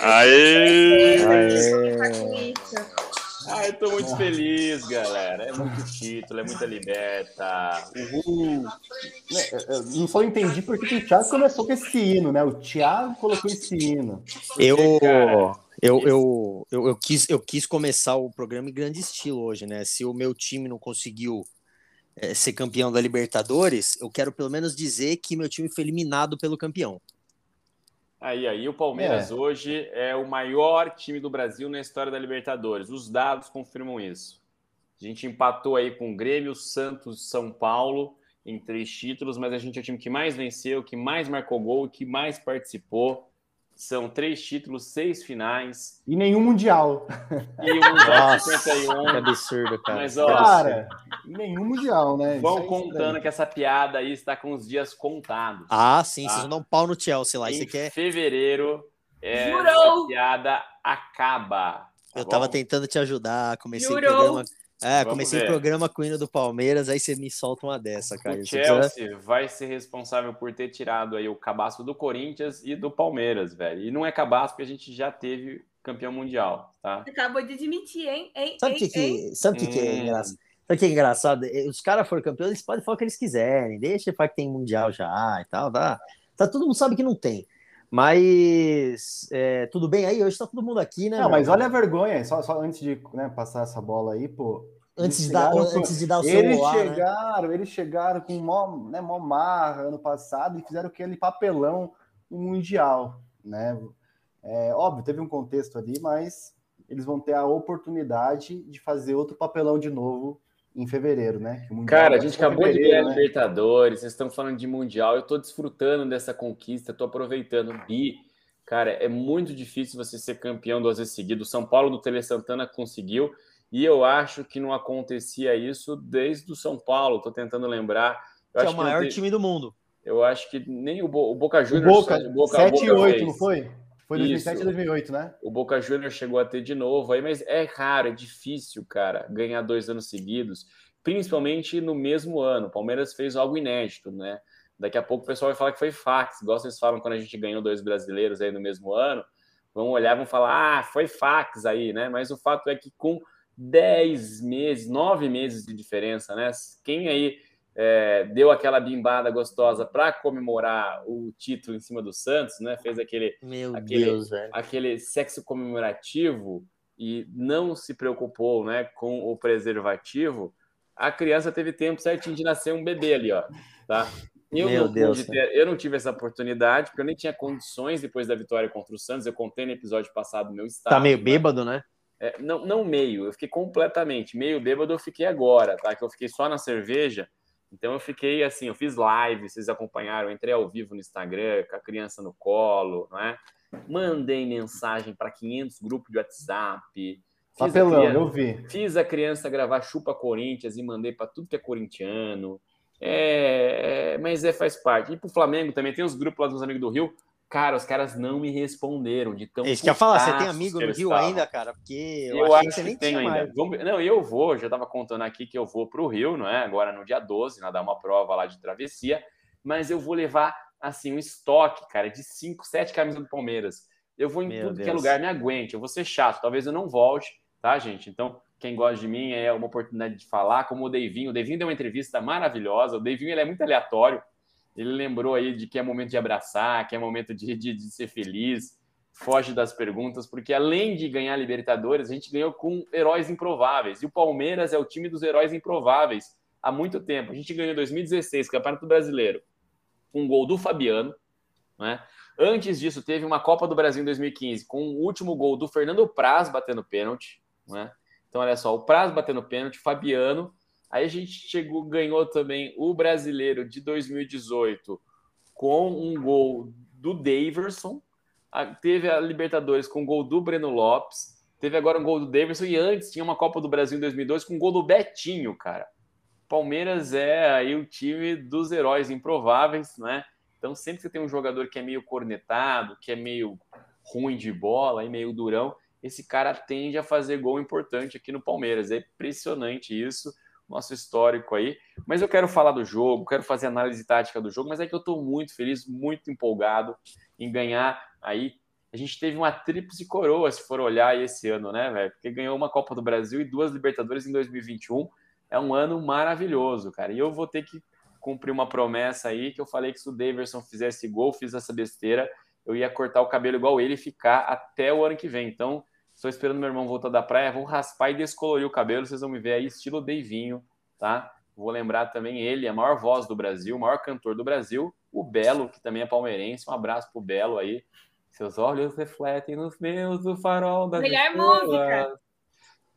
Aê! Aê! Ai, tô muito feliz, galera. É muito título, é muita liberta. Uhul! Eu não só entendi porque o Thiago começou com esse hino, né? O Thiago colocou esse hino. Eu, eu, eu, eu, eu, quis, eu quis começar o programa em grande estilo hoje, né? Se o meu time não conseguiu é, ser campeão da Libertadores, eu quero pelo menos dizer que meu time foi eliminado pelo campeão. Aí, aí, o Palmeiras É. hoje é o maior time do Brasil na história da Libertadores. Os dados confirmam isso. A gente empatou aí com o Grêmio, Santos, São Paulo em três títulos, mas a gente é o time que mais venceu, que mais marcou gol, que mais participou. São três títulos, seis finais E nenhum Mundial. e um Mundial Nossa, 51. que absurdo, cara. Mas, ó, Cara, nenhum Mundial, né? Vão é contando estranho. que essa piada aí está com os dias contados. Ah, sim, Ah. vocês vão dar um pau no Chelsea lá. E em quer. fevereiro, é, Jurou! essa piada acaba. tá Eu tava bom? tentando te ajudar, comecei o Jurou. programa. É, Vamos comecei o programa com o hino do Palmeiras, aí você me solta uma dessa, cara. O Você precisa- Chelsea vai ser responsável por ter tirado aí o cabaço do Corinthians e do Palmeiras, velho. E não é cabaço porque a gente já teve campeão mundial, tá? Acabou de admitir, hein? hein Sabe o que, que, sabe o que, que é Hum. engraçado? Sabe o que é engraçado? Os caras foram campeões, eles podem falar o que eles quiserem. Deixa falar que tem mundial já e tal, tá? tá todo mundo sabe que não tem. Mas é, tudo bem aí? Hoje tá todo mundo aqui, né? Não, mas olha a vergonha, só, só antes de né, passar essa bola aí, pô. antes, eles de dar, com- antes de dar o Eles celular, né? chegaram, eles chegaram com mó, né, mó marra ano passado e fizeram aquele papelão Mundial, né? É, óbvio, teve um contexto ali, mas eles vão ter a oportunidade de fazer outro papelão de novo em fevereiro, né? Que Cara, a gente acabou de ganhar a né? Libertadores, vocês estão falando de Mundial, eu tô desfrutando dessa conquista, tô aproveitando. Bi, cara, é muito difícil você ser campeão duas vezes seguidas. O São Paulo do Tele Santana conseguiu, e eu acho que não acontecia isso desde o São Paulo, tô tentando lembrar. Eu Que é o que maior te- time do mundo. Eu acho que nem o, Bo- o Boca Juniors. Boca, o Boca, 7 e o Boca 8, fez. não foi? Foi 2007 Isso. e 2008, né? O Boca Juniors chegou a ter de novo aí, mas é raro, é difícil, cara, ganhar dois anos seguidos, principalmente no mesmo ano. O Palmeiras fez algo inédito, né? Daqui a pouco o pessoal vai falar que foi fax, igual vocês falam quando a gente ganhou dois brasileiros aí no mesmo ano. Vão olhar, vão falar, ah, foi fax aí, né? Mas o fato é que com 10 meses, 9 meses de diferença, né? Quem aí é, deu aquela bimbada gostosa para comemorar o título em cima do Santos, né? Fez aquele Meu Aquele- Deus, aquele sexo comemorativo e não se preocupou né, com o preservativo, a criança teve tempo certinho de nascer um bebê ali, ó. Tá? Eu, Meu não Deus, ter- eu não tive essa oportunidade, porque eu nem tinha condições depois da vitória contra o Santos. Eu contei no episódio passado meu estado. Tá meio né? bêbado, né? É, não, não meio, eu fiquei completamente. Meio bêbado eu fiquei agora, tá? Que eu fiquei só na cerveja. Então eu fiquei assim, eu fiz live, vocês acompanharam, entrei ao vivo no Instagram, com a criança no colo, não é? Mandei mensagem para 500 grupos de WhatsApp. Papelão, criança- eu vi. Fiz a criança gravar Chupa Corinthians e mandei para tudo que é corintiano. É, é, mas é, faz parte. E pro Flamengo também, tem os grupos lá dos amigos do Rio. Cara, os caras não me responderam de tão Isso que eu ia falar, você tem amigo que no Rio ainda, cara? Porque eu, Eu, acho que você que nem tenho tinha ainda. mais. Vamos- Não, eu vou, já estava contando aqui que eu vou para o Rio, não é? Agora no dia 12, nadar uma prova lá de travessia, mas eu vou levar assim um estoque, cara, de 5, 7 camisas do Palmeiras. Eu vou em Meu tudo que é Deus. lugar, me aguente, eu vou ser chato, talvez eu não volte, tá, gente? Então, quem gosta de mim é uma oportunidade de falar, como o Deivinho. O Deivinho deu uma entrevista maravilhosa. O Deivinho ele é muito aleatório. Ele lembrou aí de que é momento de abraçar, que é momento de, de, de ser feliz foge das perguntas, porque além de ganhar Libertadores, a gente ganhou com heróis improváveis. E o Palmeiras é o time dos heróis improváveis há muito tempo. A gente ganhou em 2016, Campeonato Brasileiro, com um gol do Fabiano. Né? Antes disso, teve uma Copa do Brasil em 2015, com o último gol do Fernando Praz batendo pênalti. Né? Então, olha só, o Praz batendo pênalti, Fabiano. Aí a gente chegou, ganhou também o brasileiro de 2018 com um gol do Daverson, teve a Libertadores com o gol do Breno Lopes, teve agora um gol do Davidson e antes tinha uma Copa do Brasil em 2002 com um gol do Betinho, cara. Palmeiras é aí o time dos heróis improváveis, né? Então sempre que tem um jogador que é meio cornetado, que é meio ruim de bola e meio durão, esse cara tende a fazer gol importante aqui no Palmeiras. É impressionante isso, nosso histórico aí. Mas eu quero falar do jogo, quero fazer análise tática do jogo, mas é que eu estou muito feliz, muito empolgado em ganhar aí a gente teve uma tríplice coroa, se for olhar esse ano, né, velho? Porque ganhou uma Copa do Brasil e duas Libertadores em 2021. É um ano maravilhoso, cara. E eu vou ter que cumprir uma promessa aí que eu falei que se o Daverson fizesse gol, fiz essa besteira, eu ia cortar o cabelo igual ele e ficar até o ano que vem. Então, estou esperando meu irmão voltar da praia, vou raspar e descolorir o cabelo, vocês vão me ver aí, estilo Deivinho, tá? Vou lembrar também ele, a maior voz do Brasil, o maior cantor do Brasil, o Belo, que também é palmeirense. Um abraço pro Belo aí. Seus olhos refletem nos meus o farol da Melhor música.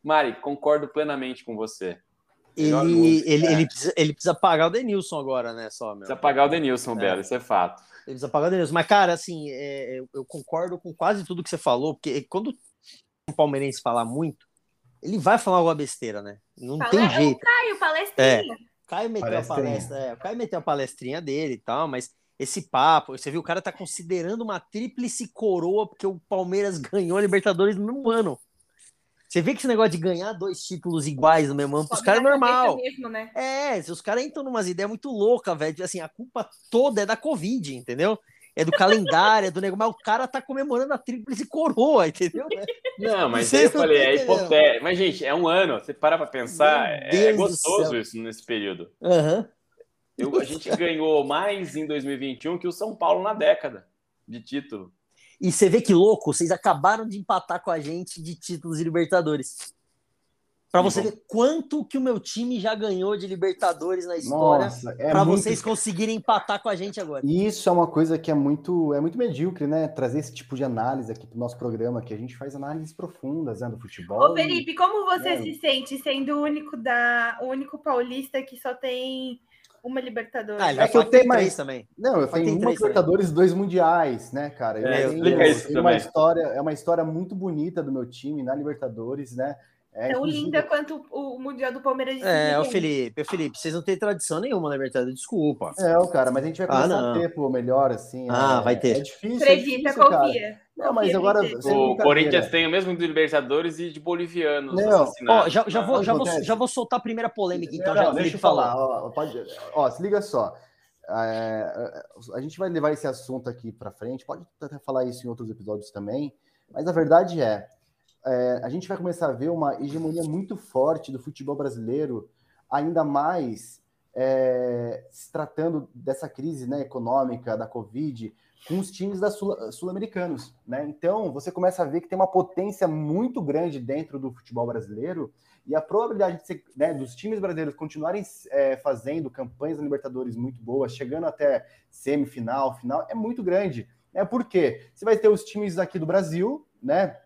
Mari, concordo plenamente com você. Ele, ele, ele, precisa, ele precisa pagar o Denilson agora, né? Só, meu. Precisa pagar o Denilson, é. Belo, isso é fato. Ele precisa pagar o Denilson. Mas, cara, assim, é, eu, concordo com quase tudo que você falou, porque quando um palmeirense falar muito, ele vai falar alguma besteira, né? Não Fala, tem jeito. É o Caio, palestrinha. É. Caio meteu a palestra, é, o Caio meteu a palestrinha dele e tal, mas esse papo, você viu, o cara tá considerando uma tríplice coroa porque o Palmeiras ganhou a Libertadores no mesmo ano. Você vê que esse negócio de ganhar dois títulos iguais no mesmo ano, os caras é normal. Mesmo, né? É, os caras entram numas ideias muito loucas, velho. Assim, a culpa toda é da Covid, entendeu? É do calendário, é do negócio, mas o cara tá comemorando a tríplice coroa, entendeu? Não, mas eu falei, é hipotético. Mas, gente, é um ano. Você para pra pensar, é gostoso isso nesse período. Uhum. a gente ganhou mais em 2021 que o São Paulo na década de título. E você vê que louco, vocês acabaram de empatar com a gente de títulos de Libertadores. Para você ver quanto que o meu time já ganhou de Libertadores na história, é para muito... vocês conseguirem empatar com a gente agora. Isso é uma coisa que é muito, é muito medíocre, né? Trazer esse tipo de análise aqui para o nosso programa, que a gente faz análises profundas né, do futebol. Ô, Felipe, como você é... se sente sendo o único da, o único paulista que só tem uma Libertadores. Ah, é que eu tenho mais também. Não, eu tenho uma Libertadores e dois mundiais, né, cara? Eu é, tenho, isso uma história, é uma história muito bonita do meu time na Libertadores, né? É, Tão linda quanto o Mundial do Palmeiras de É, o Felipe, o Felipe, vocês não têm tradição nenhuma na Libertadores, desculpa. É, o cara, mas a gente vai ah, começar ah, a ter, pô, melhor, assim. Ah, é, vai ter. É difícil. Acredita, é difícil, confia. Não, mas agora. O Corinthians tem o mesmo de Libertadores e de bolivianos. Não, ó, já, já, vou, já, vou, já vou soltar a primeira polêmica, então, não, já deixa eu falar. Ó, pode, ó, se liga só. É, a gente vai levar esse assunto aqui para frente, pode até falar isso em outros episódios também, mas a verdade é é, a gente vai começar a ver uma hegemonia muito forte do futebol brasileiro, ainda mais é, se tratando dessa crise né, econômica da Covid, com os times da sul-americanos. Sul né? Então, você começa a ver que tem uma potência muito grande dentro do futebol brasileiro e a probabilidade de ser, né, dos times brasileiros continuarem é, fazendo campanhas na Libertadores muito boas, chegando até semifinal, final, é muito grande. Né? Por quê? Você vai ter os times aqui do Brasil, né?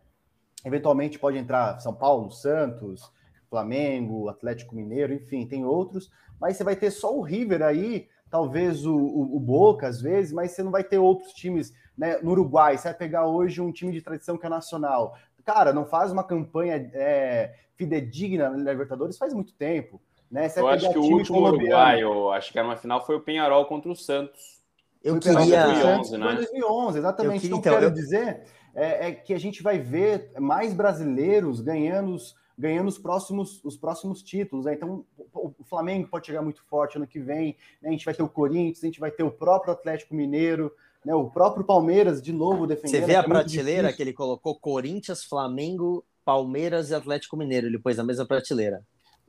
Eventualmente pode entrar São Paulo, Santos, Flamengo, Atlético Mineiro, enfim, tem outros, mas você vai ter só o River aí, talvez o, o, o Boca às vezes, mas você não vai ter outros times né, no Uruguai. Você vai pegar hoje um time de tradição que é nacional. Cara, não faz uma campanha é, fidedigna na Libertadores faz muito tempo. Né? eu acho que o último Uruguai, eu acho que era uma final, foi o Penharol contra o Santos. Eu queria. 2011, né? Foi 2011, exatamente. Eu queria, então, quero eu... dizer é, é, que a gente vai ver mais brasileiros ganhando os, ganhando os próximos, os próximos títulos. Né? Então, o, Flamengo pode chegar muito forte ano que vem. Né? A gente vai ter o Corinthians, a gente vai ter o próprio Atlético Mineiro. Né? O próprio Palmeiras de novo defendendo. Você vê a é prateleira que ele colocou Corinthians, Flamengo, Palmeiras e Atlético Mineiro. Ele pôs na mesma prateleira.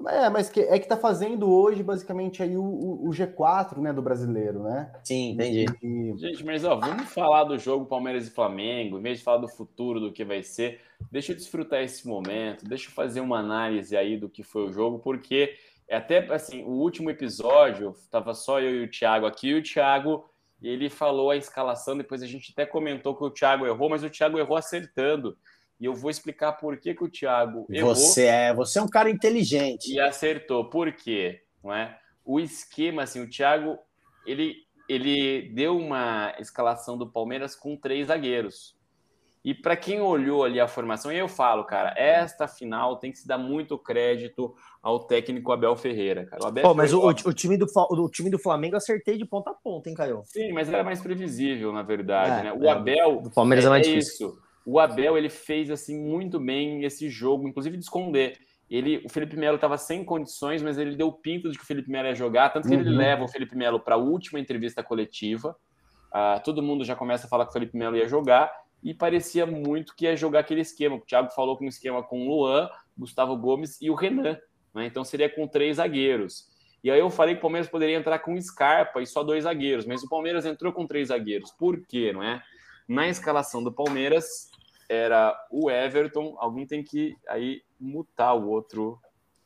É, mas que, é que tá fazendo hoje, basicamente, aí o, o, o G4, né, do brasileiro, né? Sim, entendi. E... Gente, mas ó, vamos falar do jogo Palmeiras e Flamengo, em vez de falar do futuro, do que vai ser, deixa eu desfrutar esse momento, deixa eu fazer uma análise aí do que foi o jogo, porque é até, assim, o último episódio, tava só eu e o Thiago aqui, e o Thiago, ele falou a escalação, depois a gente até comentou que o Thiago errou, mas o Thiago errou acertando. E eu vou explicar por que, que o Thiago errou. Você é, você é um cara inteligente. E acertou. Por quê? Não é? O esquema, assim, o Thiago, ele, ele deu uma escalação do Palmeiras com três zagueiros. E para quem olhou ali a formação, e eu falo, cara, esta final tem que se dar muito crédito ao técnico Abel Ferreira, cara. O Abel Pô, mas o, o, time do, o time do Flamengo acertei de ponta a ponta, hein, Caio? Sim, mas era mais previsível, na verdade, é, né? O é, Abel. Do Palmeiras é, é mais é difícil. Isso o Abel ele fez assim muito bem esse jogo, inclusive de esconder. Ele, o Felipe Melo estava sem condições, mas ele deu pinto de que o Felipe Melo ia jogar, tanto que uhum. ele leva o Felipe Melo para a última entrevista coletiva. Uh, todo mundo já começa a falar que o Felipe Melo ia jogar. e parecia muito que ia jogar aquele esquema. O Thiago falou com um esquema com o Luan, Gustavo Gomes e o Renan. Né? Então seria com três zagueiros. E aí eu falei que o Palmeiras poderia entrar com Scarpa e só dois zagueiros, mas o Palmeiras entrou com três zagueiros. Por quê, não é? Na escalação do Palmeiras era o Everton, alguém tem que aí mutar o outro.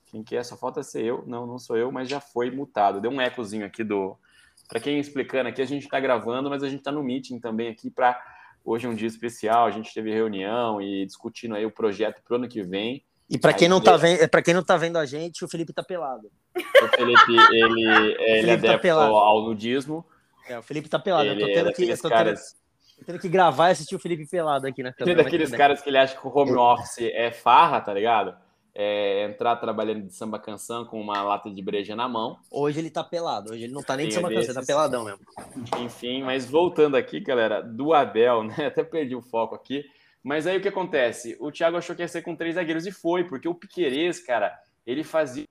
Quem que é? Só falta ser eu. Não, não sou eu, mas já foi mutado. Deu um ecozinho aqui do. Para quem explicando aqui, a gente está gravando, mas a gente está no meeting também aqui para hoje é um dia especial. A gente teve reunião e discutindo aí o projeto para o ano que vem. E para quem não tá vendo, para quem não tá vendo a gente, o Felipe tá pelado. O Felipe, ele, ele é tá adepto tá ao nudismo. É, o Felipe tá pelado. Ele eu tô tendo é que, eu tô caras... tendo, que gravar e assistir o Felipe pelado aqui na câmera. Tem daqueles caras que ele acha que o home office é farra, tá ligado? É entrar trabalhando de samba canção com uma lata de breja na mão. Hoje ele tá pelado, hoje ele não tá nem de samba canção, ele tá peladão mesmo. Enfim, mas voltando aqui, galera, do Abel, né? Até perdi o foco aqui. Mas aí o que acontece? O Thiago achou que ia ser com três zagueiros e foi, porque o Piquerez, cara, ele fazia.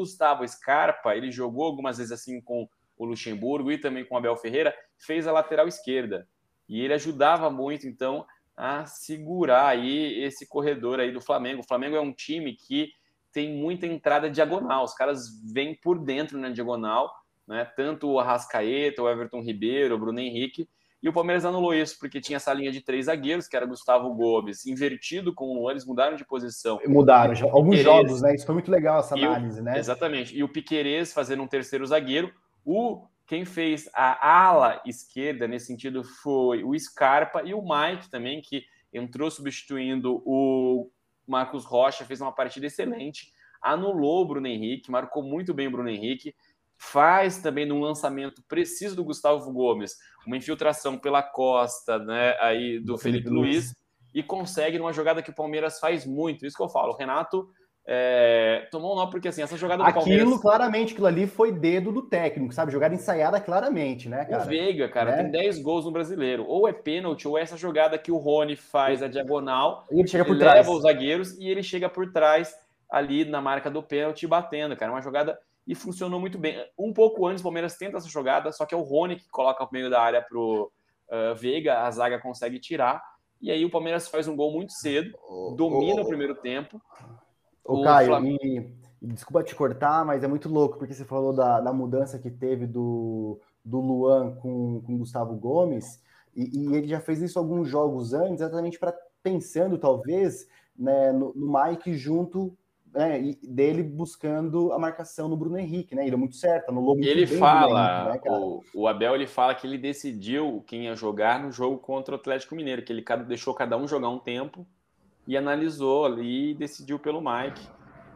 Gustavo Scarpa, ele jogou algumas vezes assim com o Luxemburgo e também com o Abel Ferreira, fez a lateral esquerda. E ele ajudava muito, então, a segurar aí esse corredor aí do Flamengo. O Flamengo é um time que tem muita entrada diagonal, os caras vêm por dentro na diagonal, né? Tanto o Arrascaeta, o Everton Ribeiro, o Bruno Henrique, e o Palmeiras anulou isso, porque tinha essa linha de três zagueiros, que era Gustavo Gomes, invertido com o Luan, eles mudaram de posição. Mudaram, alguns Piquerez, jogos, né? Isso foi muito legal, essa análise, o, né? Exatamente. E o Piquerez fazendo um terceiro zagueiro. O quem fez a ala esquerda nesse sentido foi o Scarpa e o Mike também, que entrou substituindo o Marcos Rocha, fez uma partida excelente, anulou o Bruno Henrique, marcou muito bem o Bruno Henrique faz também num lançamento preciso do Gustavo Gomes, uma infiltração pela costa, né, aí do, do Felipe, Felipe Luiz, Luiz, e consegue numa jogada que o Palmeiras faz muito. Isso que eu falo, o Renato é, tomou um nó porque assim, essa jogada do aquilo, Palmeiras... claramente, aquilo ali foi dedo do técnico, sabe? Jogada ensaiada claramente, né, cara? O Veiga, cara, né? tem 10 gols no Brasileiro. Ou é pênalti, ou é essa jogada que o Rony faz a diagonal, e ele chega por ele trás. leva os zagueiros e ele chega por trás ali na marca do pênalti batendo, cara. Uma jogada e funcionou muito bem. Um pouco antes, o Palmeiras tenta essa jogada, só que é o Rony que coloca o meio da área pro uh, Veiga, a zaga consegue tirar, e aí o Palmeiras faz um gol muito cedo, domina o, o primeiro tempo. O, o Caio, e, desculpa te cortar, mas é muito louco, porque você falou da, da mudança que teve do, do Luan com, com Gustavo Gomes, e, e ele já fez isso alguns jogos antes, exatamente para pensando, talvez, né, no, no Mike junto né, dele buscando a marcação no Bruno Henrique, né? Ele é muito certo, no muito Ele fala, Henrique, né, o, o, Abel ele fala que ele decidiu quem ia jogar no jogo contra o Atlético Mineiro, que ele deixou cada um jogar um tempo e analisou ali e decidiu pelo Mike.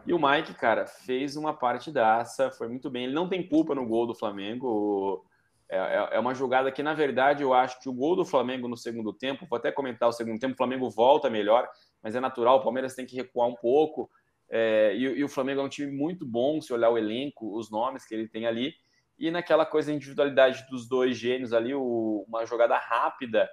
E o Mike, cara, fez uma partidaça, foi muito bem. Ele não tem culpa no gol do Flamengo. É, é, é uma jogada que, na verdade, eu acho que o gol do Flamengo no segundo tempo, vou até comentar o segundo tempo, o Flamengo volta melhor, mas é natural, o Palmeiras tem que recuar um pouco é, e, e, o Flamengo é um time muito bom, se olhar o elenco, os nomes que ele tem ali. E naquela coisa, individualidade dos dois gênios ali, o, uma jogada rápida,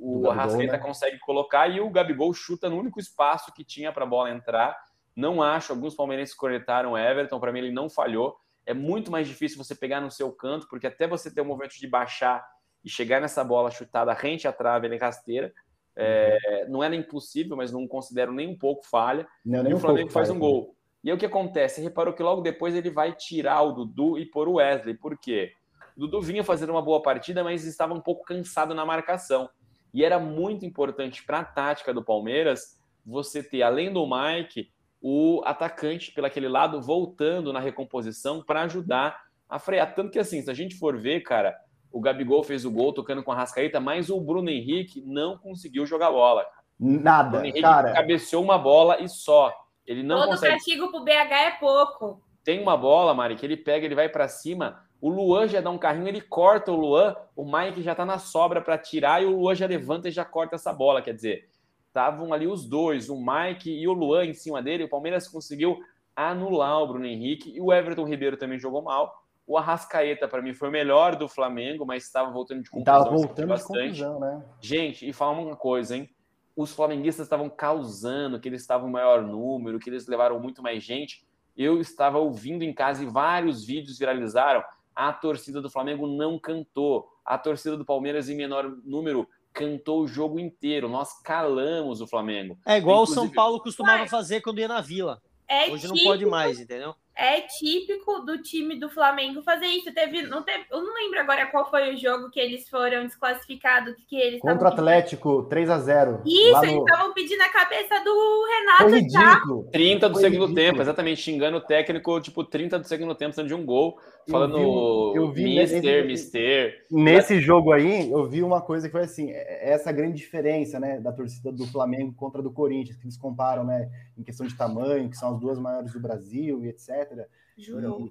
o Arrascaeta né? consegue colocar e o Gabigol chuta no único espaço que tinha para a bola entrar. Não acho, alguns palmeirenses cornetaram o Everton, para mim ele não falhou. É muito mais difícil você pegar no seu canto, porque até você ter o um movimento de baixar e chegar nessa bola chutada rente à trave, ele é rasteira. É, não era impossível, mas não considero nem um pouco falha. Não, e o Flamengo um faz um gol. E aí o que acontece? Você reparou que logo depois ele vai tirar o Dudu e pôr o Wesley. Por quê? O Dudu vinha fazendo uma boa partida, mas estava um pouco cansado na marcação. E era muito importante para a tática do Palmeiras você ter, além do Mike, o atacante pelo aquele lado voltando na recomposição para ajudar a frear. Tanto que assim, se a gente for ver, cara, o Gabigol fez o gol tocando com a Rascaeta, mas o Bruno Henrique não conseguiu jogar bola. Nada, o Bruno Henrique cara. cabeceou uma bola e só. Ele não Todo consegue... castigo pro BH é pouco. Tem uma bola, Mari, que ele pega, ele vai para cima. O Luan já dá um carrinho, ele corta o Luan. O Mike já tá na sobra para tirar e o Luan já levanta e já corta essa bola. Quer dizer, estavam ali os dois, o Mike e o Luan em cima dele. O Palmeiras conseguiu anular o Bruno Henrique e o Everton Ribeiro também jogou mal. O Arrascaeta, para mim, foi o melhor do Flamengo, mas estava voltando de contusão. Estava voltando bastante. de confusão, né? Gente, e fala uma coisa, hein? Os flamenguistas estavam causando que eles estavam em maior número, que eles levaram muito mais gente. Eu estava ouvindo em casa e vários vídeos viralizaram. A torcida do Flamengo não cantou. A torcida do Palmeiras, em menor número, cantou o jogo inteiro. Nós calamos o Flamengo. É igual Inclusive... o São Paulo costumava fazer quando ia na Vila. É Hoje típico, não pode mais, entendeu? É típico do time do Flamengo fazer isso. Teve, não teve, eu não lembro agora qual foi o jogo que eles foram desclassificados, que eles contra o Atlético, 3 a 0. Isso, no... eles estavam pedindo a cabeça do Renato foi ridículo. Tá? 30 do foi segundo ridículo. tempo, exatamente, xingando o técnico, tipo 30 do segundo tempo, sendo de um gol, falando eu vi, eu vi Mister, nesse, Mister. Nesse jogo aí, eu vi uma coisa que foi assim, é, é essa grande diferença, né, da torcida do Flamengo contra do Corinthians, que eles comparam, né, em questão de tamanho, que são as duas maiores do Brasil e etc. Jurou.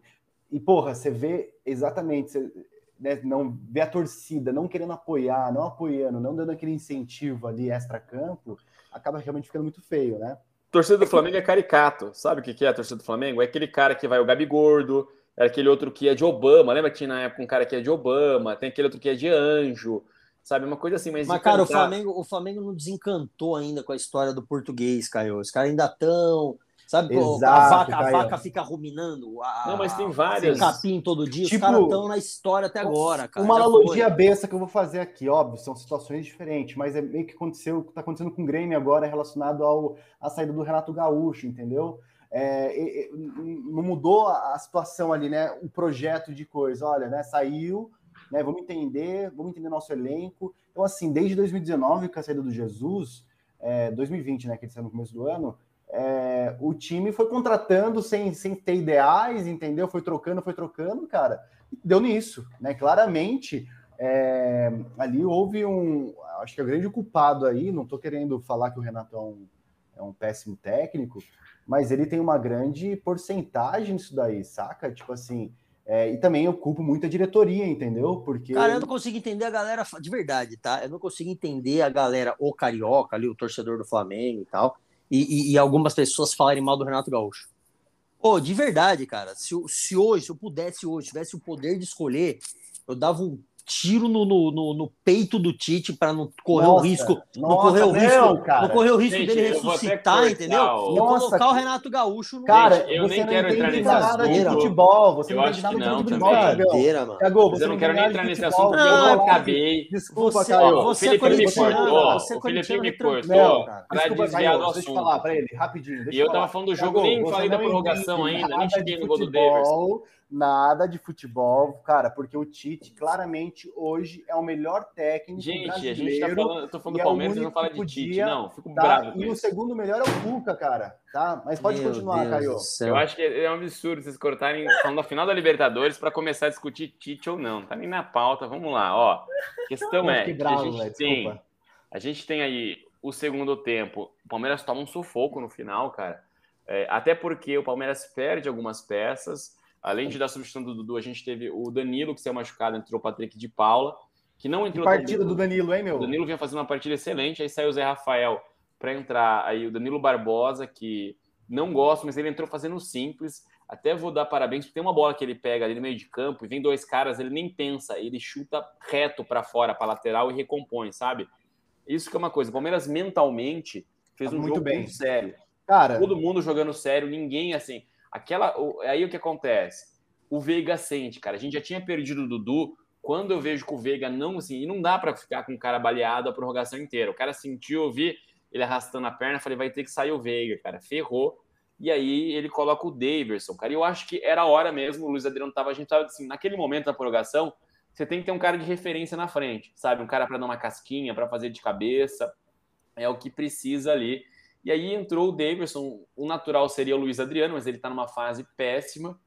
E, e porra, você vê exatamente, você, né, não vê a torcida não querendo apoiar, não apoiando, não dando aquele incentivo ali extra-campo, acaba realmente ficando muito feio, né? Torcida do Flamengo é caricato. Sabe o que é a torcida do Flamengo? É aquele cara que vai o Gabi Gordo, é aquele outro que é de Obama. Lembra que tinha na época um cara que é de Obama, tem aquele outro que é de anjo, sabe? Uma coisa assim, mas. Mas, cara, o Flamengo, o Flamengo não desencantou ainda com a história do português, Caio. Os caras ainda estão Sabe, Exato, a, vaca, a vaca fica ruminando. A, não, mas tem várias. capim todo dia. Tipo, Os caras estão na história até agora, cara. Uma analogia besta que eu vou fazer aqui, óbvio, são situações diferentes, mas é meio que aconteceu, o que está acontecendo com o Grêmio agora é relacionado ao, à saída do Renato Gaúcho, entendeu? É, não mudou a situação ali, né? O projeto de coisa, olha, né? Saiu, né? Vamos entender, vamos entender nosso elenco. Então, assim, desde 2019, com a saída do Jesus, é, 2020, né? Que ele saiu no começo do ano é, o time foi contratando sem, sem ter ideais, entendeu? Foi trocando, foi trocando, cara. Deu nisso, né? Claramente, é, ali houve um. Acho que é o grande culpado aí. Não estou querendo falar que o Renato é um, é um péssimo técnico, mas ele tem uma grande porcentagem nisso daí, saca? Tipo assim. É, e também eu culpo muito a diretoria, entendeu? Porque. Cara, eu não consigo entender a galera, de verdade, tá? Eu não consigo entender a galera, o carioca ali, o torcedor do Flamengo e tal e, e, e algumas pessoas falarem mal do Renato Gaúcho. Pô, de verdade, cara, se, se hoje, se eu pudesse hoje, tivesse o poder de escolher, eu dava um tiro no, no, no, no peito do Tite para não correr nossa, o risco, não correr o risco, cara. não correr o risco Gente, dele ressuscitar, entendeu? O... E colocar que... o Renato Gaúcho no Cara, Gente, eu nem quero entrar nesse nada de futebol, você eu não entende nada de futebol, mano. Thiago, você eu não quero nem entrar nesse assunto porque eu acabei. Desculpa, Caio. Você é corintiano, o Felipe me cortou para desviar do assunto. Deixa eu falar para ele, rapidinho. E eu tava falando do jogo, nem falei da prorrogação ainda, nem cheguei no gol do Davis nada de futebol, cara, porque o Tite claramente hoje é o melhor técnico gente, brasileiro. Gente, a gente tá falando, eu tô falando do é Palmeiras, é não fala de Tite, não, fico tá? bravo. E o segundo melhor é o Cuca, cara, tá? Mas pode Meu continuar, Caio. Eu acho que é um absurdo vocês cortarem falando da final da Libertadores para começar a discutir Tite ou não. Tá nem na pauta, vamos lá, ó. A questão é que, bravo, a gente véio, tem, desculpa. a gente tem aí o segundo tempo. O Palmeiras toma um sufoco no final, cara. É, até porque o Palmeiras perde algumas peças Além de dar substituição do Dudu, a gente teve o Danilo, que saiu machucado, entrou o Patrick de Paula, que não entrou. Que partida do Danilo, hein, meu? O Danilo vinha fazendo uma partida excelente, aí saiu o Zé Rafael para entrar, aí o Danilo Barbosa, que não gosto, mas ele entrou fazendo simples. Até vou dar parabéns, porque tem uma bola que ele pega ali no meio de campo e vem dois caras, ele nem pensa, ele chuta reto para fora, para lateral e recompõe, sabe? Isso que é uma coisa. O Palmeiras mentalmente fez tá um muito jogo bem. muito sério. Cara, todo mundo jogando sério, ninguém assim. Aquela, aí o que acontece? O Veiga sente, cara. A gente já tinha perdido o Dudu. Quando eu vejo que o Veiga não, assim, e não dá para ficar com o cara baleado a prorrogação inteira. O cara sentiu, eu vi ele arrastando a perna, falei, vai ter que sair o Veiga, cara. Ferrou. E aí ele coloca o Daverson, cara. E eu acho que era a hora mesmo, o Luiz Adriano tava, a gente tava assim, naquele momento da prorrogação, você tem que ter um cara de referência na frente, sabe? Um cara para dar uma casquinha, para fazer de cabeça. É o que precisa ali. E aí entrou o Davidson, o natural seria o Luiz Adriano, mas ele está numa fase péssima.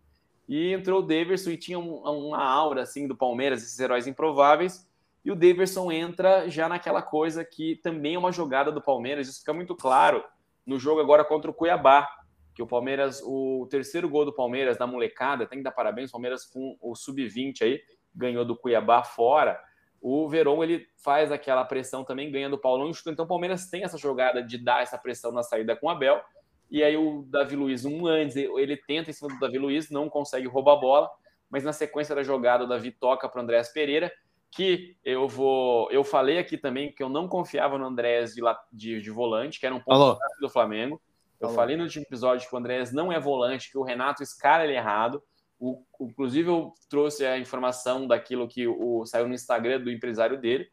E entrou o Davidson e tinha um, uma aura assim do Palmeiras, esses heróis improváveis. E o Davidson entra já naquela coisa que também é uma jogada do Palmeiras. Isso fica muito claro no jogo agora contra o Cuiabá, que o Palmeiras, o terceiro gol do Palmeiras da molecada, tem que dar parabéns, o Palmeiras com o sub-20 aí, ganhou do Cuiabá fora o Verón ele faz aquela pressão também, ganha do Paulão e Então o Palmeiras tem essa jogada de dar essa pressão na saída com o Abel. E aí o Davi Luiz, um antes, ele tenta em cima do Davi Luiz, não consegue roubar a bola, mas na sequência da jogada o Davi toca para o Andréas Pereira, que eu vou. Eu falei aqui também que eu não confiava no Andréas de, de, de volante, que era um ponto do Flamengo. Eu Alô. falei no último episódio que o Andréas não é volante, que o Renato escala ele errado. O, inclusive, eu trouxe a informação daquilo que o, saiu no Instagram do empresário dele.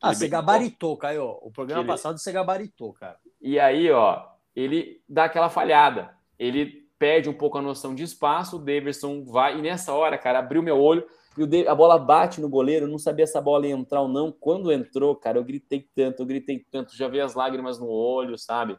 Ah, você gabaritou, Caio. O programa ele... passado você gabaritou, cara. E aí, ó, ele dá aquela falhada. Ele perde um pouco a noção de espaço, o Davidson vai, e nessa hora, cara, abriu meu olho, e a bola bate no goleiro, eu não sabia se a bola ia entrar ou não. Quando entrou, cara, eu gritei tanto, eu gritei tanto, já vi as lágrimas no olho, sabe?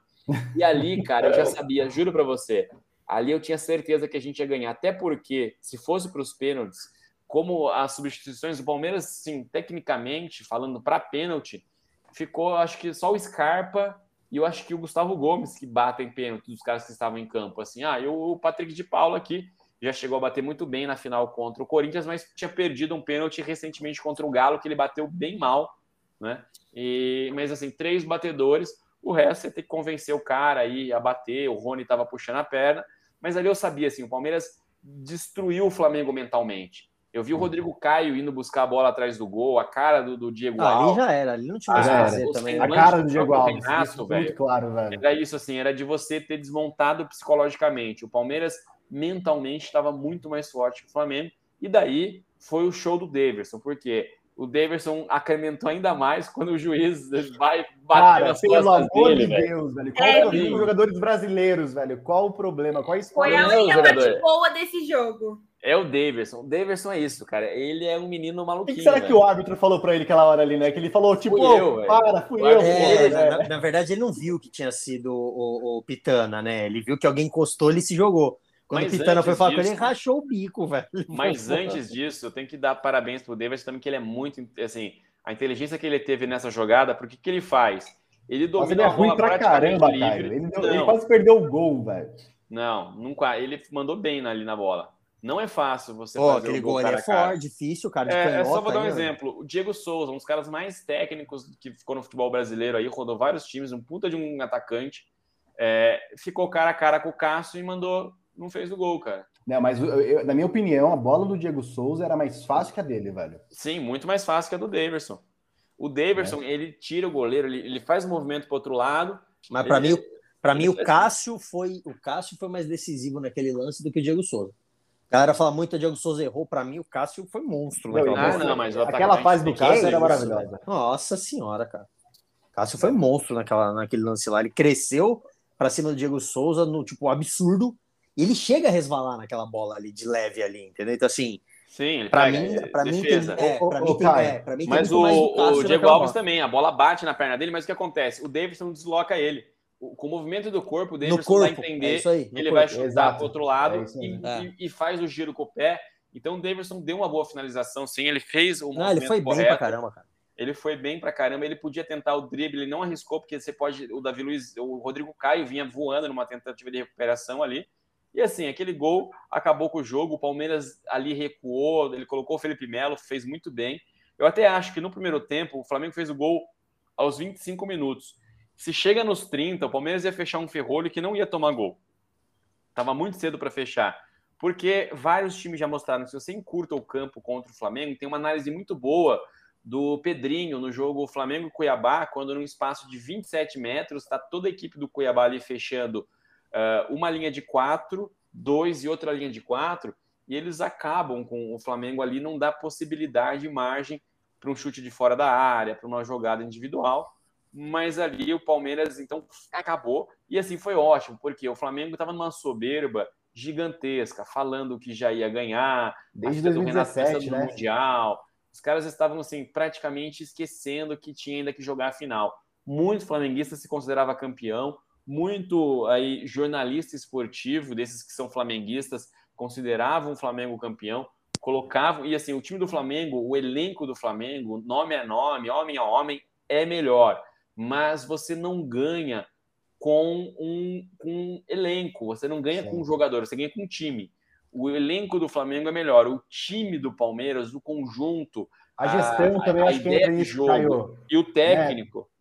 E ali, cara, eu já sabia, juro para você, ali eu tinha certeza que a gente ia ganhar, até porque se fosse para os pênaltis, como as substituições do Palmeiras, sim, tecnicamente, falando para pênalti, ficou, acho que só o Scarpa e eu acho que o Gustavo Gomes que batem pênalti dos caras que estavam em campo, assim, ah, e o Patrick de Paula aqui já chegou a bater muito bem na final contra o Corinthians, mas tinha perdido um pênalti recentemente contra o Galo, que ele bateu bem mal, né? E, mas assim, três batedores, o resto você tem que convencer o cara aí a bater, o Rony estava puxando a perna, mas ali eu sabia assim, o Palmeiras destruiu o Flamengo mentalmente. Eu vi o Rodrigo Caio indo buscar a bola atrás do gol, a cara do, do Diego ah, Alves. Ali já era, ali não tinha mais ah, fazer também. A cara do Diego Alves, Renato, isso velho, muito claro, velho. Era isso assim, era de você ter desmontado psicologicamente. O Palmeiras mentalmente estava muito mais forte que o Flamengo. E daí foi o show do Daverson, porque o Daverson acrementou ainda mais quando o juiz vai bater Cara, nas pelo amor dele, de. Deus, velho. Qual é, o problema dos jogadores brasileiros, velho? Qual o problema? Qual a Foi a única parte boa desse jogo. É o Daverson. O Daverson é isso, cara. Ele é um menino maluquinho. O que, será velho? que o árbitro falou pra ele aquela hora ali, né? Que ele falou, tipo, fui eu, para, fui eu. É, na, na, verdade, ele não viu que tinha sido o, o, Pitana, né? Ele viu que alguém encostou, ele se jogou. Quando Mas o Pitana foi falar com ele, rachou o bico, velho. Mas antes disso, eu tenho que dar parabéns pro Davis também, que ele é muito, assim, a inteligência que ele teve nessa jogada, porque o que ele faz? Ele domina ele é ruim pra caramba, livre. Caio. Ele, deu, ele, quase perdeu o gol, velho. Não, nunca. Ele mandou bem ali na bola. Não é fácil você oh, fazer aquele gol, gol é forte, difícil, cara. É, é, só vou dar um aí, exemplo. O Diego Souza, um dos caras mais técnicos que ficou no futebol brasileiro aí, rodou vários times, um puta de um atacante. É, ficou cara a cara com o Cássio e mandou não fez o gol, cara. Não, mas eu, na minha opinião, a bola do Diego Souza era mais fácil que a dele, velho. Sim, muito mais fácil que a do Daverson. O Daverson, é. ele tira o goleiro, ele, ele faz o movimento para outro lado. Mas para mim, para mim o Cássio foi o Cássio foi mais decisivo naquele lance do que o Diego Souza. A galera fala muito que o Diego Souza errou, para mim o Cássio foi monstro. Não, ah, não, mas aquela fase do Cássio era maravilhosa. Nossa senhora, cara. Cássio foi monstro naquela, naquele lance lá. Ele cresceu para cima do Diego Souza no tipo absurdo ele chega a resvalar naquela bola ali, de leve ali, entendeu? Então, assim. Sim, para mim, para mim tem, é, para mim, tem, é, pra mim mas o, o Diego Alves bola. também, a bola bate na perna dele, mas o que acontece? O Davidson desloca ele. O, com o movimento do corpo, o Davidson corpo, vai entender é aí, ele corpo, vai chutar para outro lado é e, e, e, faz o giro com o pé. Então o Davidson deu uma boa finalização, sim, ele fez o Não, ele foi correto. bem pra caramba, cara. Ele foi bem pra caramba, ele podia tentar o drible, ele não arriscou, porque você pode. O Davi Luiz, o Rodrigo Caio vinha voando numa tentativa de recuperação ali. E assim, aquele gol acabou com o jogo. O Palmeiras ali recuou, ele colocou o Felipe Melo, fez muito bem. Eu até acho que no primeiro tempo o Flamengo fez o gol aos 25 minutos. Se chega nos 30, o Palmeiras ia fechar um ferrolho que não ia tomar gol. Tava muito cedo para fechar. Porque vários times já mostraram que se você encurta o campo contra o Flamengo, tem uma análise muito boa do Pedrinho no jogo Flamengo-Cuiabá, quando num espaço de 27 metros, está toda a equipe do Cuiabá ali fechando uh, uma linha de quatro, dois e outra linha de quatro, e eles acabam com o Flamengo ali, não dá possibilidade, margem para um chute de fora da área, para uma jogada individual. Mas ali o Palmeiras, então, acabou. E assim foi ótimo, porque o Flamengo estava numa soberba gigantesca, falando que já ia ganhar, desde 2017, né? Mundial. Os caras estavam assim praticamente esquecendo que tinha ainda que jogar a final. Muito flamenguista se considerava campeão, muito aí jornalista esportivo, desses que são flamenguistas, consideravam o Flamengo campeão, colocavam, e assim, o time do Flamengo, o elenco do Flamengo, nome a nome, homem a homem, é melhor, mas você não ganha com um, um elenco, você não ganha Sim. com um jogador, você ganha com um time. O elenco do Flamengo é melhor, o time do Palmeiras, o conjunto, a gestão a, também a, acho que entra nisso, jogo, e o técnico. É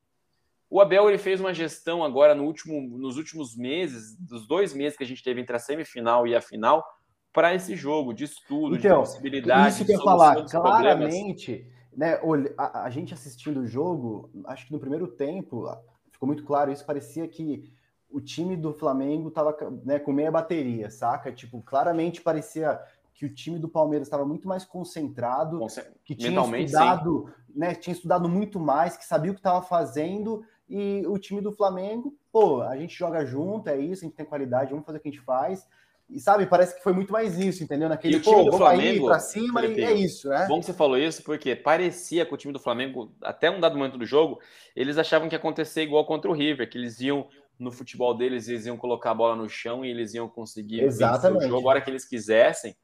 o Abel ele fez uma gestão agora no último, nos últimos meses, dos dois meses que a gente teve entre a semifinal e a final, para esse jogo de estudo, então, de possibilidade. Isso que eu ia falar, claramente, né, a, a, gente assistindo o jogo, acho que no primeiro tempo ficou muito claro isso, parecia que o time do Flamengo estava né, com meia bateria, saca? Tipo, claramente parecia que o time do Palmeiras estava muito mais concentrado, Conce- que tinha estudado, né, tinha estudado muito mais, que sabia o que estava fazendo, e o time do Flamengo, pô, a gente joga junto, é isso, a gente tem qualidade, vamos fazer o que a gente faz. E sabe, parece que foi muito mais isso, entendeu? Naquele, E o time pô, do Flamengo, pra cima Felipe, e é isso, né? Bom que você falou isso, porque parecia que o time do Flamengo, até um dado momento do jogo, eles achavam que ia acontecer igual contra o River, que eles iam, no futebol deles, eles iam colocar a bola no chão e eles iam conseguir Exatamente. o jogo a hora que eles quisessem.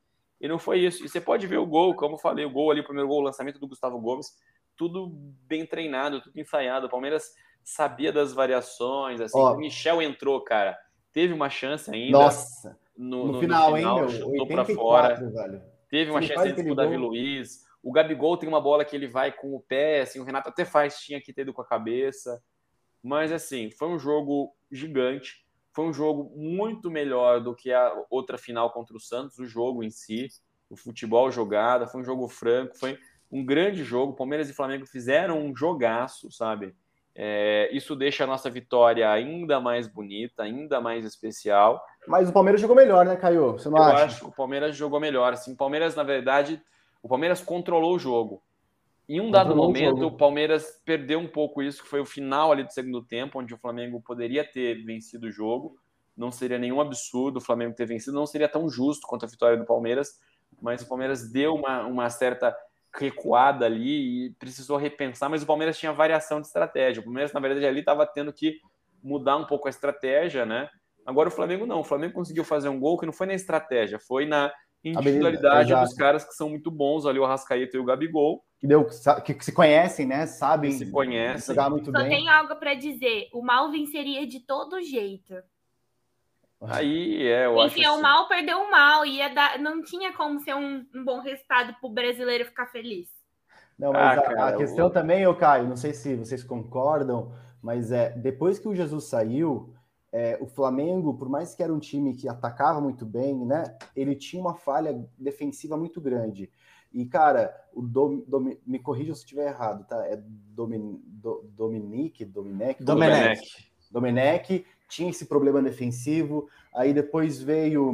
E não foi isso. E você pode ver o gol, como eu falei, o gol ali, o primeiro gol, o lançamento do Gustavo Gomes, tudo bem treinado, tudo ensaiado. O Palmeiras sabia das variações, assim. Ó. o Michel entrou, cara. Teve uma chance ainda Nossa, no, no, no- no final, hein, meu? chutou pra fora. 84, velho. Teve uma Ele chance com o Davi. Luiz. O Gabigol tem uma bola que ele vai com o pé, assim, o Renato até faz, tinha que ter ido com a cabeça. Mas, assim, foi um jogo gigante. Foi um jogo muito melhor do que a outra final contra o Santos, o jogo em si, o futebol jogado. Foi um jogo franco, foi um grande jogo. Palmeiras e Flamengo fizeram um jogaço, sabe? É, isso deixa a nossa vitória ainda mais bonita, ainda mais especial. Mas o Palmeiras jogou melhor, né, Caio? Você não Eu acha? acho que o Palmeiras jogou melhor. Assim, o Palmeiras, na verdade, o Palmeiras controlou o jogo. Em um dado momento, o Palmeiras perdeu um pouco isso, que foi o final ali do segundo tempo, onde o Flamengo poderia ter vencido o jogo. Não seria nenhum absurdo o Flamengo ter vencido, não seria tão justo quanto a vitória do Palmeiras, mas o Palmeiras deu uma, uma certa recuada ali e precisou repensar, mas o Palmeiras tinha variação de estratégia. O Palmeiras, na verdade, ali estava tendo que mudar um pouco a estratégia, né? Agora o Flamengo não. O Flamengo conseguiu fazer um gol que não foi na estratégia, foi na individualidade dos caras que são muito bons ali, o Arrascaeta e o Gabigol, Que, deu, que, que se conhecem, né? Sabem que se conhecem. jogar muito Só bem. tenho algo pra dizer. O mal venceria de todo jeito. Aí é, eu acho Enfim, o assim, mal perdeu o mal. Ia dar... Não tinha como ser um, um bom resultado pro brasileiro ficar feliz. Não, mas Ah, a, cara, a questão o- também, eu Caio, não sei se vocês concordam, mas é depois que o Jesus saiu, é, o Flamengo, por mais que era um time que atacava muito bem, né? Ele tinha uma falha defensiva muito grande. E, cara, o Dom, Dom- me corrija se estiver errado, tá? É Domin, Do- Dominique, Domenech, Domenech. Domenech tinha esse problema defensivo, aí depois veio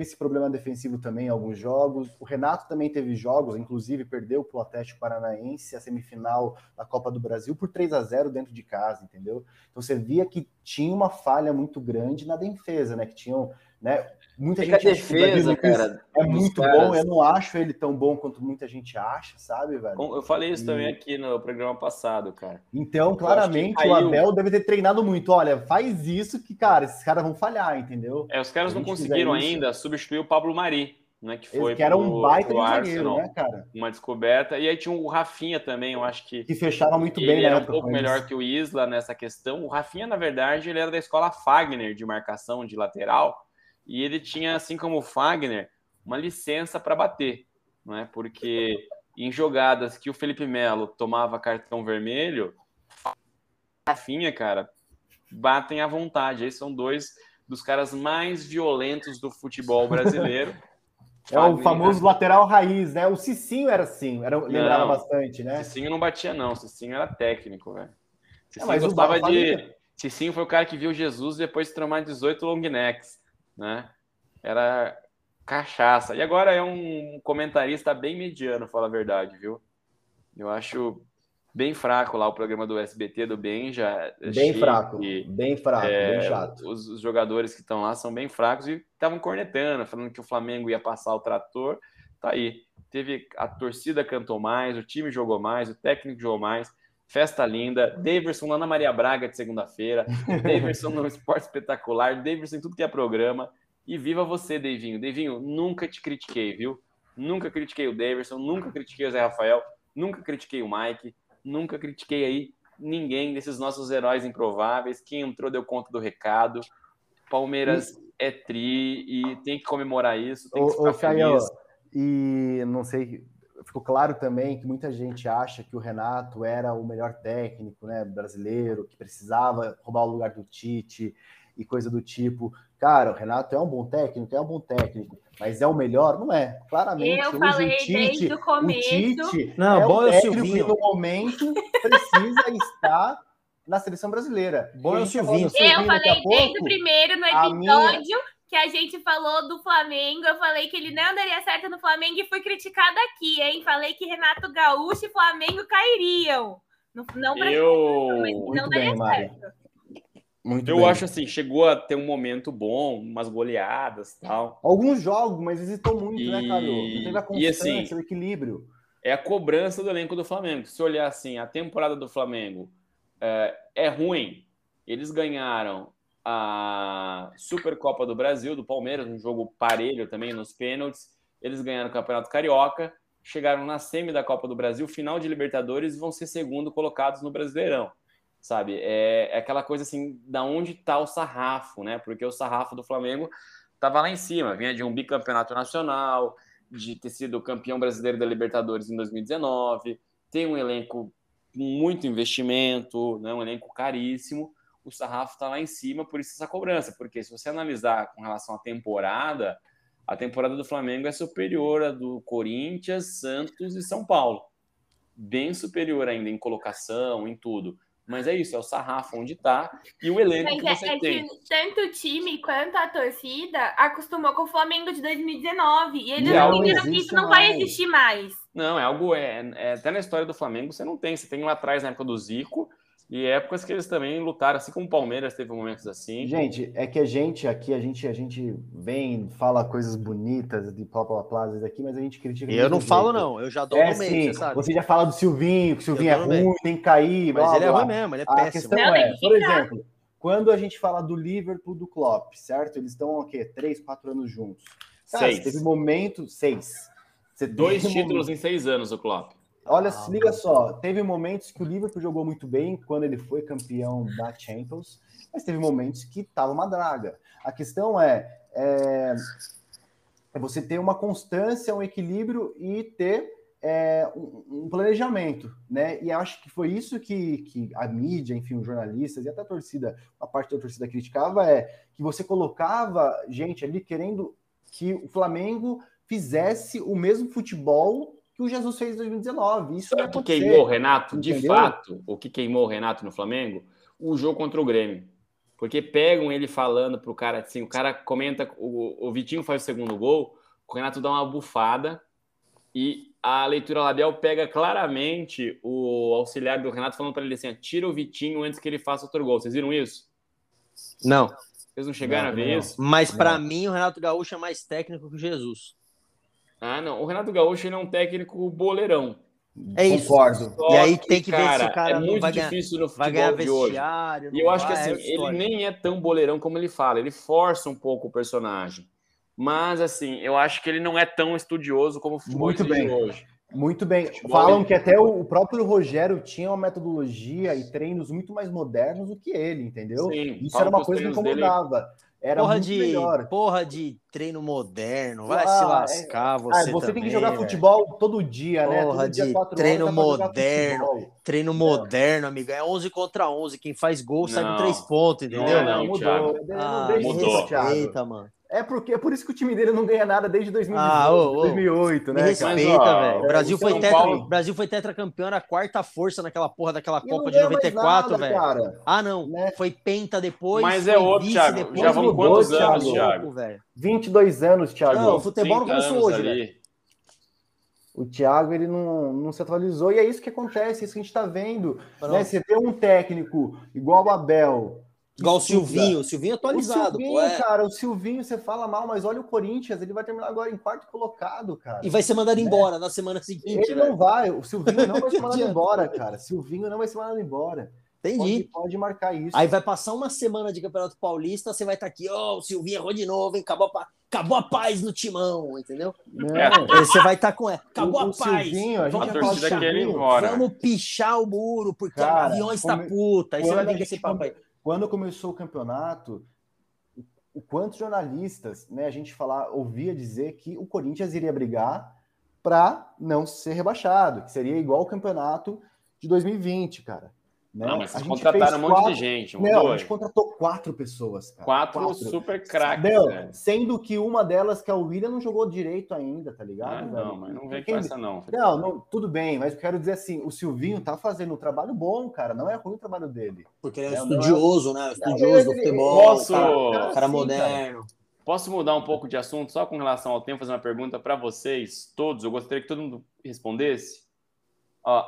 esse problema defensivo também em alguns jogos. O Renato também teve jogos, inclusive perdeu para o Atlético Paranaense a semifinal da Copa do Brasil por 3 a 0 dentro de casa, entendeu? Então você via que tinha uma falha muito grande na defesa, né? Que tinham, né? Muita a gente acha que o Davi defesa, cara, é muito caras- bom. Eu não acho ele tão bom quanto muita gente acha, sabe, velho? Eu falei isso E- também aqui no programa passado, cara. Então, claramente, o. Abel deve ter treinado muito. Olha, faz isso que, cara, esses caras vão falhar, entendeu? É, os caras não conseguiram isso- ainda substituir o Pablo Mari, né? Que foi que era um pro- baita pro de zagueiro, Arsenal. né, cara? Uma descoberta. E aí tinha o Rafinha também, eu acho que Que fechava muito ele bem na era um pouco melhor que o Isla nessa questão. O Rafinha, na verdade, ele era da escola Fagner de marcação de lateral e ele tinha, assim como o Fagner, uma licença para bater, não é? Porque em jogadas que o Felipe Melo tomava cartão vermelho, Rafinha, cara, batem à vontade. Aí são dois dos caras mais violentos do futebol brasileiro. É o Fagner, famoso lateral raiz, né? O Cicinho era assim, era, lembrava Não. bastante, né? Cicinho não batia, não. Cicinho era técnico, velho. Cicinho mas o gostava Ba- de. Fagner- Cicinho foi o cara que viu Jesus e depois tomar 18 long necks, né? Era cachaça. E agora é um comentarista bem mediano, fala a verdade, viu? Eu acho bem fraco lá o programa do SBT do Benja. Bem fraco, bem fraco, é, bem chato. Os, os jogadores que estão lá são bem fracos e estavam cornetando, falando que o Flamengo ia passar o trator. Tá aí. Teve a torcida cantou mais, o time jogou mais, o técnico jogou mais. Festa linda. Daverson lá na Maria Braga de segunda-feira. Daverson no Esporte Espetacular. Daverson em tudo que é programa. E viva você, Davinho. Davinho, nunca te critiquei, viu? Nunca critiquei o Daverson, nunca critiquei o Zé Rafael, nunca critiquei o Mike, nunca critiquei aí ninguém desses nossos heróis improváveis. Quem entrou deu conta do recado. Palmeiras é tri e tem que comemorar isso, tem que Ô, ô, ficar Caio, feliz. e não sei, ficou claro também que muita gente acha que o Renato era o melhor técnico né, brasileiro, que precisava roubar o lugar do Tite e coisa do tipo. Cara, o Renato é um bom técnico, é um bom técnico, mas é o melhor? Não é. Claramente, Eu falei o Tite, desde o começo. Tite Não, é bom o é o técnico que no momento precisa estar na seleção brasileira. Bom é o Silvinho. Eu daqui a falei desde o primeiro no episódio que a gente falou do Flamengo. Eu falei que ele não daria certo no Flamengo e fui criticada aqui, hein? Falei que Renato Gaúcho e Flamengo cairiam. Não, não pra Eu- mas Muito não daria bem, Mari. certo. Muito Eu bem. acho assim, chegou a ter um momento bom, umas goleadas e tal. Alguns jogos, mas hesitou muito, né, E- Carol? Não teve a e assim, o equilíbrio. É a cobrança do elenco do Flamengo. Se olhar assim, a temporada do Flamengo é, é ruim. Eles ganharam a Supercopa do Brasil, do Palmeiras, um jogo parelho também nos pênaltis. Eles ganharam o Campeonato Carioca, chegaram na semi da Copa do Brasil, final de Libertadores vão ser segundo colocados no Brasileirão. Sabe? É, é aquela coisa assim, da onde está o sarrafo, né? Porque o sarrafo do Flamengo estava lá em cima, vinha de um bicampeonato nacional, de ter sido campeão brasileiro da Libertadores em 2019, tem um elenco com muito investimento, né? um elenco caríssimo. O sarrafo está lá em cima, por isso essa cobrança. Porque se você analisar com relação à temporada, a temporada do Flamengo é superior à do Corinthians, Santos e São Paulo. Bem superior ainda em colocação, em tudo. Mas é isso, é o sarrafo onde está e o elenco Mas que é, você é tem. que tanto o time quanto a torcida acostumou com o Flamengo de 2019. E eles entenderam que isso não vai mais. existir mais. Não, é algo. É, é- até na história do Flamengo você não tem. Você tem lá atrás na época do Zico e épocas que eles também lutaram, assim como o Palmeiras teve momentos assim. Gente, é que a gente aqui, a gente, a gente vem, fala coisas bonitas de blá blá aqui, mas a gente critica. Eu não mesmo falo, jeito. não. Eu já dou É no meio, sim, você sabe. você já fala do Silvinho, que o Silvinho é ruim, tem que cair, Mas blá, ele é blá. ruim mesmo, ele é A péssimo. questão Não, é, por exemplo, quando a gente fala do Liverpool do Klopp, certo? Eles estão o quê? Três, quatro anos juntos. Cara, Seis. Teve momento, seis. Você Dois títulos momento- em seis anos, o Klopp. Olha, Ah, se liga só, teve momentos que o Liverpool jogou muito bem quando ele foi campeão da Champions, mas teve momentos que tava uma draga. A questão é, é, é você ter uma constância, um equilíbrio e ter é, um, um planejamento, né? E acho que foi isso que, que a mídia, enfim, os jornalistas e até a torcida, a parte da torcida criticava é que você colocava gente ali querendo que o Flamengo fizesse o mesmo futebol que o Jesus fez em 2019. Isso Sabe não o que queimou o Renato? De Entendeu? fato, o que queimou o Renato no Flamengo? O jogo contra o Grêmio. Porque pegam ele falando pro cara assim, o cara comenta, o, o Vitinho faz o segundo gol, o Renato dá uma bufada e a leitura labial pega claramente o auxiliar do Renato falando para ele assim: tira o Vitinho antes que ele faça outro gol. Vocês viram isso? Não. Vocês não chegaram Não, a ver não. isso? Mas pra Não. mim, o Renato Gaúcho é mais técnico que o Jesus. Ah, não. O Renato Gaúcho ele é um técnico boleirão. É isso. Concordo. Só E aí tem que ver se cara, o cara é muito vai ganhar- difícil no Vai ganhar futebol de hoje. E eu acho que vai, assim, é ele nem é tão boleirão como ele fala, ele força um pouco o personagem. Mas assim, eu acho que ele não é tão estudioso como o futebol Muito bem. hoje. Muito bem. Futebol Falam ele- que até o próprio Rogério tinha uma metodologia e treinos muito mais modernos do que ele, entendeu? Sim, Isso era uma coisa que treinos dele- incomodava. Era Porra muito de, melhor. porra de treino moderno. Vai Ah, se é- lascar, Ah, você você tem também, que jogar velho. futebol todo dia, né? Porra Todo dia, de treino moderno. Treino moderno, amigo. É 11 contra 11. Quem faz gol sai com Não. 3 pontos, Não entendeu? é não, mudou. Thiago. Não Ah, mudou. respeita, mano. É, porque, é por isso que o time dele não ganha nada desde 2018, Ah, ô, ô. 2008, Me né? cara? respeita, velho. O Brasil foi tetra, Paulo- o Brasil foi tetracampeão, era a quarta força naquela porra daquela E Copa de ganha mais 94, nada, velho. cara. Ah, não. Né? Foi penta depois. Mas é outro, vice Thiago. depois, Já vão mudou, quantos Thiago. anos, Thiago? velho. 22 anos, Thiago. Não, o futebol não 30 começou hoje, velho. O Thiago ele não, não se atualizou e é isso que acontece, é isso que a gente está vendo. Né? Você ter um técnico igual o Abel. Igual o. Silvinho. O Silvinho atualizado, o Silvinho, pô. é. cara, o Silvinho você fala mal, mas olha o Corinthians, ele vai terminar agora em quarto colocado, cara. E vai ser mandado embora na semana seguinte, Ele velho. não vai, o Silvinho não vai ser mandado embora, cara. Silvinho não vai ser mandado embora. Pode, Entendi. pode marcar isso. Aí vai passar uma semana de Campeonato Paulista, você vai estar aqui, ó, o Silvinho errou de novo, hein? Acabou a, acabou a paz no timão, entendeu? Não, É. Aí Você vai estar com ela. Acabou O- a o paz. Silvinho, a gente A torcida quer ir embora. Vamos pichar o muro, porque Cara, o avião está come- puta. Aí você vai a ver que esse papo aí. Quando começou o campeonato, o- quantos jornalistas, né, a gente falar, ouvia dizer que o Corinthians iria brigar para não ser rebaixado, que seria igual o campeonato de 2020, cara. Né? Não, mas A vocês gente contrataram um monte quatro- de gente. Um, Não, a gente contratou quatro pessoas, cara. Quatro, super craques. Velho. sendo que uma delas, que é o William, não jogou direito ainda, tá ligado? Ah, não, mas não vem Quem- com essa, não. Não, não, tudo bem, mas eu quero dizer assim, o Silvinho tá fazendo um trabalho bom, cara, não é ruim o trabalho dele. Porque ele É, é estudioso, né? Estudioso do futebol. Posso- cara, Cara, cara sim, moderno. Posso mudar um pouco de assunto só com relação ao tempo, fazer uma pergunta para vocês todos? Eu gostaria que todo mundo respondesse.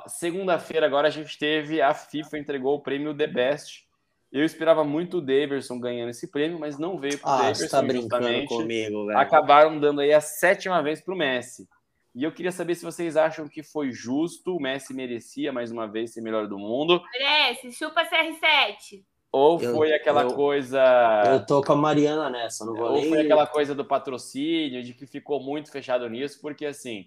Segunda-feira agora a gente teve a FIFA entregou o prêmio The Best. Eu esperava muito o Daverson ganhando esse prêmio, mas não veio para o Ah, Daverson. você tá brincando comigo, velho. Acabaram dando aí a sétima vez para o Messi. E eu queria saber se vocês acham que foi justo, o Messi merecia mais uma vez ser melhor do mundo, Merece, chupa CR7. ou Eu- foi aquela eu- coisa Eu tô com a Mariana nessa, não vou Ou nem... foi aquela coisa do patrocínio, de que ficou muito fechado nisso, porque assim,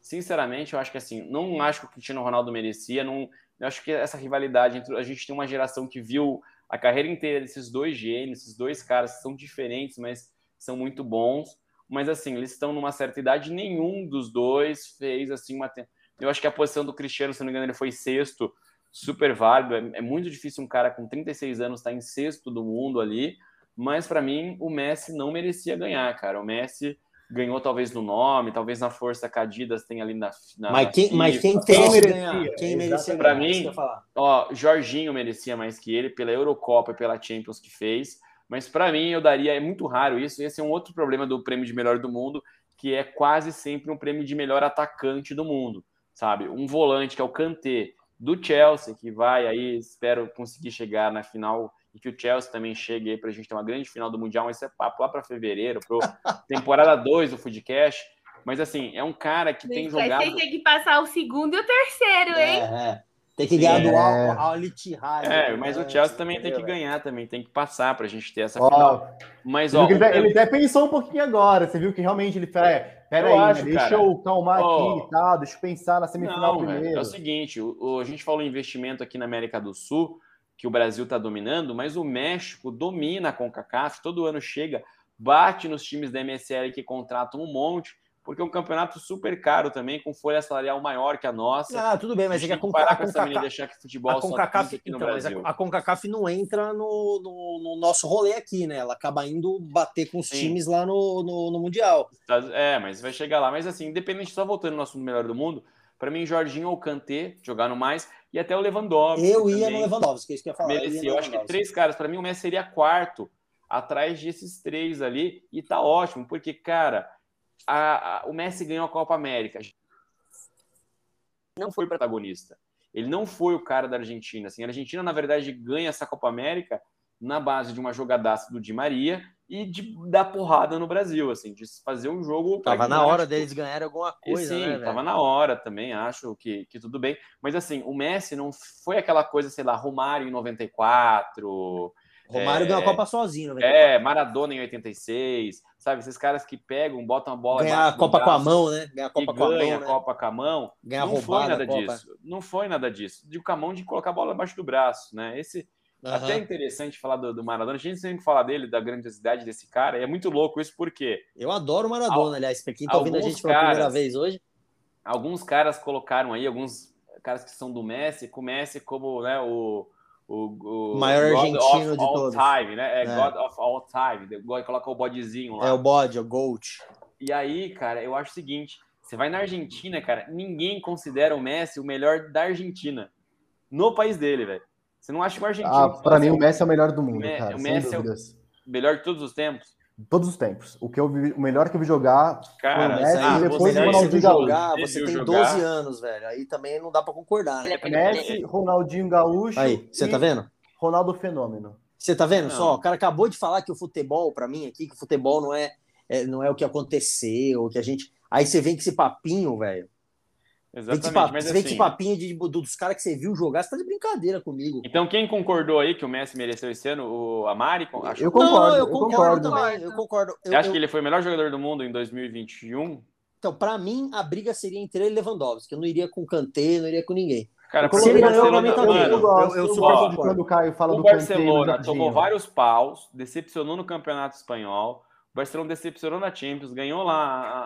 sinceramente, eu acho que assim, não acho que o Cristiano Ronaldo merecia, não, eu acho que essa rivalidade entre a gente tem uma geração que viu a carreira inteira desses dois gênios, esses dois caras que são diferentes, mas são muito bons. Mas assim, eles estão numa certa idade, nenhum dos dois fez assim uma. Eu acho que a posição do Cristiano, se não me engano, ele foi sexto, super válido. É, é muito difícil um cara com 36 anos estar em sexto do mundo ali. Mas para mim, o Messi não merecia ganhar, cara. O Messi ganhou talvez no nome, talvez na força que a Adidas tem ali na. na Mas quem, mas FIFA. quem tem merecia, ganhar? Quem merecia Pra ganhar? mim. Ó, Jorginho merecia mais que ele pela Eurocopa e pela Champions que fez. Mas para mim, eu daria. É muito raro isso. Esse é um outro problema do prêmio de melhor do mundo, que é quase sempre um prêmio de melhor atacante do mundo, sabe? Um volante que é o Kanté do Chelsea, que vai aí, espero conseguir chegar na final e que o Chelsea também chegue aí para a gente ter uma grande final do Mundial, mas isso é papo lá para fevereiro, para temporada 2 do Foodcast. Mas assim, é um cara que tem Vai jogado. ter que passar o segundo e o terceiro, hein? É, é. Tem que ganhar do É. Al Al Ittihad. É, mas o né? Chelsea também tem que ganhar, também tem que passar para a gente ter essa final. Ó, Mas ó, ele, até- ele até pensou um pouquinho agora. Você viu que realmente ele fala, é, pera aí, né, acho, deixa cara. eu calmar Ó. aqui e tal, deixa eu pensar na semifinal Não, velho, primeiro. é o seguinte, o, o- a gente falou em investimento aqui na América do Sul, que o Brasil está dominando, mas o México domina a CONCACAF, todo ano chega, bate nos times da MSL que contratam um monte, porque é um campeonato super caro também, com folha salarial maior que a nossa. Ah, tudo bem, mas é que a tem que Conca- parar com essa menina deixar que futebol a só CONCACAF, aqui no então, mas Brasil. a, a CONCACAF não entra no, no, no nosso rolê aqui, né? Ela acaba indo bater com os Sim. times lá no, no, no Mundial. É, mas vai chegar lá. Mas assim, independente, só voltando no assunto melhor do mundo, para mim, Jorginho ou Kanté jogaram mais, e até o Lewandowski. Eu ia no Lewandowski, é isso que eu ia falar. ia merecia. no Eu acho que três caras, para mim, o Messi seria quarto atrás desses três ali, e tá ótimo, porque, cara, a- a- o Messi ganhou a Copa América. Não foi o protagonista. Ele não foi o cara da Argentina. Assim, a Argentina, na verdade, ganha essa Copa América na base de uma jogadaça do Di Maria e de dar porrada no Brasil, assim, de fazer um jogo. Tava na hora deles ganharem alguma coisa, sim, né, tava na hora também, acho que, que tudo bem. Mas assim, o Messi não foi aquela coisa, sei lá, Romário em 94, Romário É. ganhou a Copa sozinho, né? é, Maradona em 86, sabe? Esses caras que pegam, botam a bola Ganhar a Copa com a mão, né? Ganhar a Copa com a ganha mão, a né? Copa com a mão. Ganhar não foi nada a disso. Não foi nada disso. De com a mão de colocar a bola embaixo do braço, né? Esse até é interessante falar do, do Maradona. A gente sempre fala dele, da grandiosidade desse cara. E é muito louco isso porque Eu adoro o Maradona, Al- aliás. Pra quem tá ouvindo a gente pela primeira caras- vez hoje. alguns caras colocaram aí, alguns caras que são do Messi, com o Messi como né, o, o, O maior God argentino of de all todos. time, né? É, É. God of all time. Coloca o bodezinho lá. É o bode, é o Gold. E aí, cara, eu acho o seguinte: você vai na Argentina, cara, ninguém considera o Messi o melhor da Argentina. No país dele, velho. Você não acha que o argentino Ah, pra mim assim, o Messi é o melhor do mundo, Me- cara, o sem Messi é o- o melhor de todos os tempos? Todos os tempos. O, que eu vi- o melhor que eu vi jogar Cara, foi o Messi ah, e depois o Ronaldinho Gaúcho. jogar, Você tem jogar? 12 anos, velho. Aí também não dá pra concordar, né? Messi, Ronaldinho Gaúcho Aí, você tá vendo? Ronaldo Fenômeno. Você tá vendo Não. só? O cara acabou de falar que o futebol, pra mim aqui, que o futebol não é, é- não é o que aconteceu, que a gente. Aí você vem com esse papinho, velho. Vem Exatamente, papinho, mas você vem assim. papinho de, dos caras que você viu jogar, você tá de brincadeira comigo. Então, quem concordou aí que o Messi mereceu esse ano? O Amari? Achou Eu concordo, não, eu eu concordo, concordo. também, eu concordo. Eu- Você acha eu- que ele foi o melhor jogador do mundo em 2021? Então, pra mim, a briga seria entre ele e Lewandowski. Eu não iria com o Kanté, não iria com ninguém. Cara, Eu Se ele ganhou, mano, eu gosto, eu- eu eu super gosto concordo. quando o Caio fala o do Kanté do Barcelona Jorginho. tomou vários paus, decepcionou no Campeonato Espanhol. O Barcelona decepcionou na Champions, ganhou lá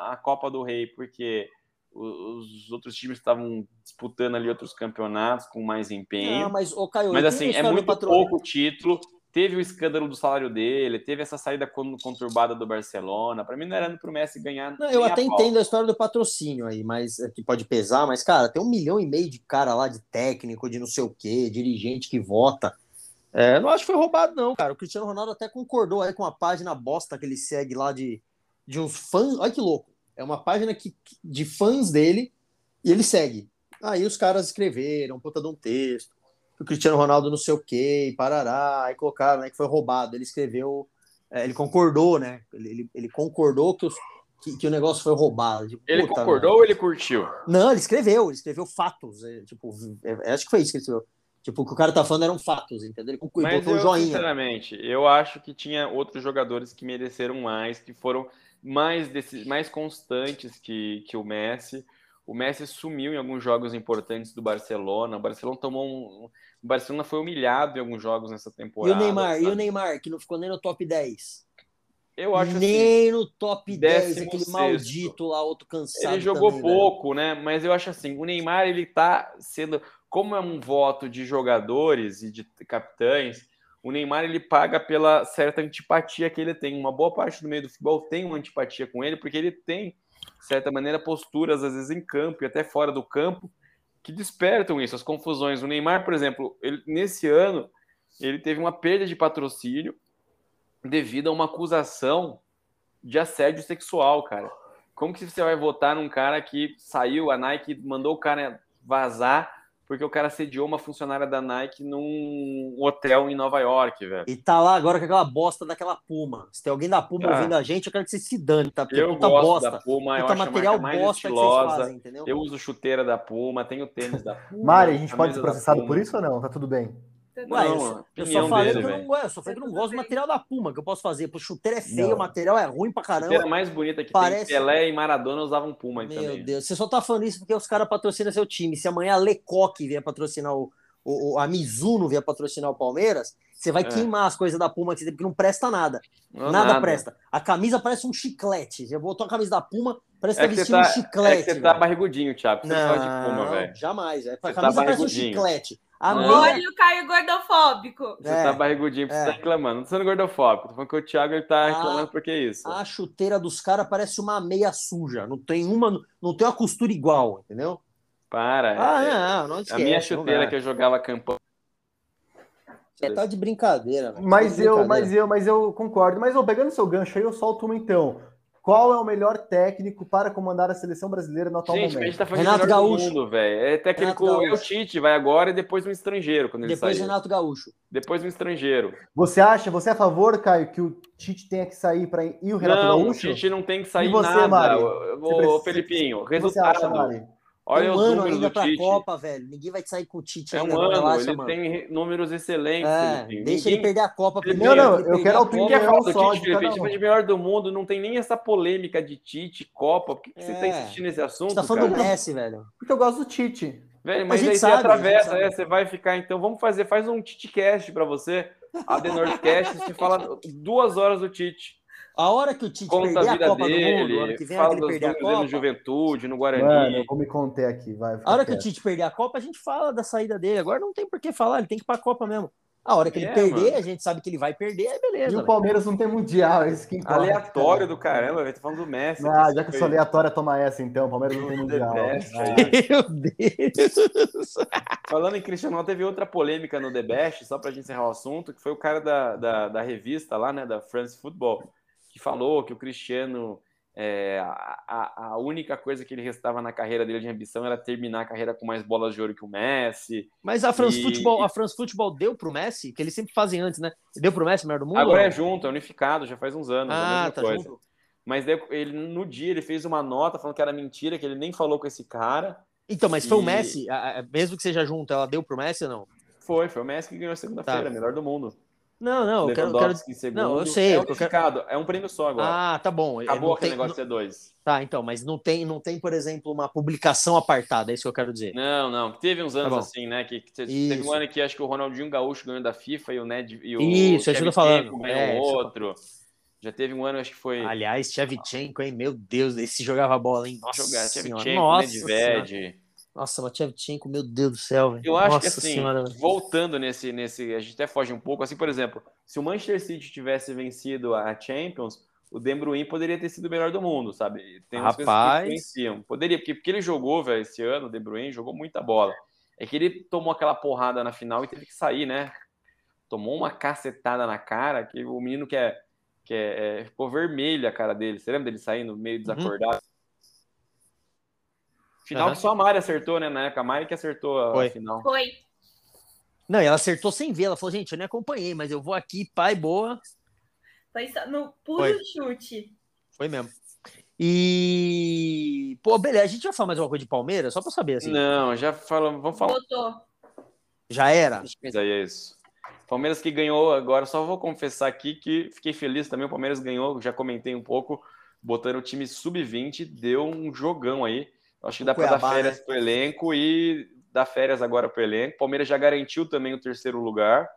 a, a Copa do Rei, porque os outros times estavam disputando ali outros campeonatos com mais empenho. Não, mas, ô, Caio, Mas assim, a é muito pouco título. Teve o escândalo do salário dele, teve essa saída con- conturbada do Barcelona. Para mim não era pro Messi ganhar. Não, eu a até pau. entendo a história do patrocínio aí, mas é, que pode pesar, mas, cara, tem um milhão e meio de cara lá de técnico, de não sei o quê, dirigente que vota. É, não acho que foi roubado, não, cara. O Cristiano Ronaldo até concordou aí com a página bosta que ele segue lá de, de uns fãs. Olha que louco. É uma página que, de fãs dele e ele segue. Aí os caras escreveram, puta de um texto, o Cristiano Ronaldo não sei o quê, parará, aí colocaram né, que foi roubado. Ele escreveu, é, ele concordou, né? Ele, ele, ele concordou que, os, que, que, o negócio foi roubado. Tipo, ele concordou ou ele curtiu? Não, ele escreveu, ele escreveu fatos. É, tipo, é, acho que foi isso que ele escreveu. Tipo, o que o cara tá falando eram fatos, entendeu? Ele Mas botou eu, um joinha. Sinceramente, eu acho que tinha outros jogadores que mereceram mais, que foram mais, desse, mais constantes que, que o Messi. O Messi sumiu em alguns jogos importantes do Barcelona. O Barcelona tomou um. O Barcelona foi humilhado em alguns jogos nessa temporada. E o Neymar, sabe? e o Neymar, que não ficou nem no top 10. Eu acho Nem assim, no top 10, aquele sexto. maldito lá, outro cansado. Ele jogou também, pouco, velho. né? Mas eu acho assim, o Neymar, ele tá sendo. Como é um voto de jogadores e de capitães, o Neymar ele paga pela certa antipatia que ele tem. Uma boa parte do meio do futebol tem uma antipatia com ele, porque ele tem, de certa maneira, posturas, às vezes em campo e até fora do campo, que despertam isso, as confusões. O Neymar, por exemplo, ele, nesse ano, ele teve uma perda de patrocínio devido a uma acusação de assédio sexual, cara. Como que você vai votar num cara que saiu, a Nike mandou o cara vazar porque o cara sediou uma funcionária da Nike num hotel em Nova York, velho. E tá lá agora com aquela bosta daquela Puma. Se tem alguém da Puma ah. ouvindo a gente, eu quero que você se dane, tá? Porque eu gosto bosta. da Puma, eu acho material a mais bosta estilosa. Que vocês fazem, entendeu? Eu uso chuteira da Puma, tenho tênis da Puma. Mari, a gente pode ser processado por isso ou não? Tá tudo bem? Ué, eu, eu só falei dele, que eu não, eu só falei que não gosto do material da Puma, que eu posso fazer. Pô, chuteira é feio, não. o material é ruim pra caramba. A chuteira mais bonita que Parece... tem, Pelé e Maradona usavam Puma Meu também. Deus, você só tá falando isso porque os caras patrocinam seu time. Se amanhã a Lecoque vier patrocinar o, o, a Mizuno vier patrocinar o Palmeiras, você vai é. queimar as coisas da Puma que você tem, porque não presta nada. Não nada, nada, presta. A camisa parece um chiclete. Você botou a camisa da Puma, parece que é tá vestindo tá, um chiclete. É que você tá barrigudinho, Thiago. Você não, de Puma, velho. Jamais. É, a camisa tá parece um chiclete. A minha... Olha o Caio gordofóbico. Você é, tá barrigudinho, você é. tá reclamando. Não tô sendo gordofóbico, tô falando que o Thiago ele tá reclamando porque é isso. A chuteira dos caras parece uma meia suja. Não tem uma, não tem uma costura igual, entendeu? Para. Ah, é, não, esquece, A minha chuteira que eu jogava campanha. Você tá de brincadeira. Mas eu, brincadeira. mas eu, mas eu concordo. Mas eu pegando seu gancho aí, eu solto uma então. Qual é o melhor técnico para comandar a seleção brasileira no atual Gente, momento? A gente tá falando Renato Gaúcho. mundo, velho. É técnico é o Tite, vai agora e depois um estrangeiro. Quando ele depois sair. Renato Gaúcho. Depois um estrangeiro. Você acha, você é a favor, Caio, que o Tite tenha que sair para ir o Renato não, Gaúcho? Não, o Tite não tem que sair e você, nada. Mari? Ô, Felipinho, resultado. Você acha, Mari? Olha um os ano ainda para a Copa, velho. Ninguém vai sair com o Tite é ainda. Um ano, relaxa, ele mano. tem números excelentes. É, deixa Ninguém... ele perder a Copa primeiro. Não, não, eu quero a opinião falar do Tite, Felipe. Time de melhor do mundo, não tem nem essa polêmica de Tite, Copa. Por que, que é. você tá insistindo nesse assunto? Você tá falando cara? do Messi, velho. Porque eu gosto do Tite. Velho, mas aí sabe, você atravessa, é, você vai ficar, então, vamos fazer, faz um Tite-cast para você, a The Nordcast, você fala duas horas do Tite. A hora que o Tite Conta perder a, vida a Copa dele, do Mundo, ano que vem fala ele perder a Copa. no Juventude, no Guarani. Mano, eu vou me conter aqui, vai. A hora que o Tite perder a Copa, a gente fala da saída dele. Agora não tem por que falar, ele tem que ir pra Copa mesmo. A hora que ele é, perder, mano. a gente sabe que ele vai perder, é beleza. E o Palmeiras não tem mundial, isso que importa. Aleatório do caramba, velho. Tô falando do Messi. Ah, já que eu sou aleatório, toma essa então. O Palmeiras não tem mundial. Meu Deus. Falando em Cristiano, teve outra polêmica no The Best, só pra gente encerrar o assunto, que foi o cara da, da, da revista lá, né, da France Football que falou que o Cristiano, é, a, a, única coisa que ele restava na carreira dele de ambição era terminar a carreira com mais bolas de ouro que o Messi. Mas a France, e, Football, a France Football deu pro Messi, que eles sempre fazem antes, né? Deu pro Messi, melhor do mundo? Agora é junto, é unificado, já faz uns anos. Ah, tá coisa. junto. Mas ele, no dia ele fez uma nota falando que era mentira, que ele nem falou com esse cara. Então, mas e... foi o Messi, mesmo que seja junto, ela deu pro Messi ou não? Foi, foi o Messi que ganhou a segunda-feira, tá. melhor do mundo. Não, não, eu quero, quero... Segundo, não, eu sei. É unificado, quero... é um prêmio só agora. Ah, tá bom. Acabou aquele tem... negócio de ser dois. Tá, então, mas não tem, não tem, por exemplo, uma publicação apartada, é isso que eu quero dizer. Não, não. Teve uns tá anos tá assim, né? Que, que teve um ano que acho que o Ronaldinho Gaúcho ganhou da FIFA e o Ned e o Isso, é eu tô falando. ganhou é, outro. Já teve um ano, acho que foi. Aliás, Shevchenko, hein? Meu Deus, esse jogava bola, hein? Nossa, Jogar, Shevchenko, Nedved. Nossa, Matchevchenko, meu Deus do céu. Eu acho Nossa que assim, senhora. voltando nesse, nesse. A gente até foge um pouco. Assim, por exemplo, se o Manchester City tivesse vencido a Champions, o De Bruyne poderia ter sido o melhor do mundo, sabe? Tem umas Rapaz. coisas que influenciam. Poderia, porque, porque ele jogou, velho, esse ano, o De Bruyne jogou muita bola. É que ele tomou aquela porrada na final e teve que sair, né? tomou uma cacetada na cara que o menino que é, que é, é ficou vermelho a cara dele. Você lembra dele saindo meio Uhum. Final Aham. que só a Mari acertou, né? Na época, a Mari que acertou a, Foi. final. Foi. Não, e ela acertou sem ver. Ela falou, gente, eu nem acompanhei, mas eu vou aqui, pai, boa. Foi só no puro Foi. chute. Foi mesmo. E. Pô, beleza, a gente vai falar mais uma coisa de Palmeiras, só pra saber, assim. Não, já falamos. Vamos falar. Botou. Já era? Aí é isso. Palmeiras que ganhou agora, só vou confessar aqui que fiquei feliz também. O Palmeiras ganhou, já comentei um pouco, botando o time sub-20, deu um jogão aí. Acho que O dá para dar Cuiabá, férias né? pro elenco e dar férias agora pro elenco. Palmeiras já garantiu também o terceiro lugar,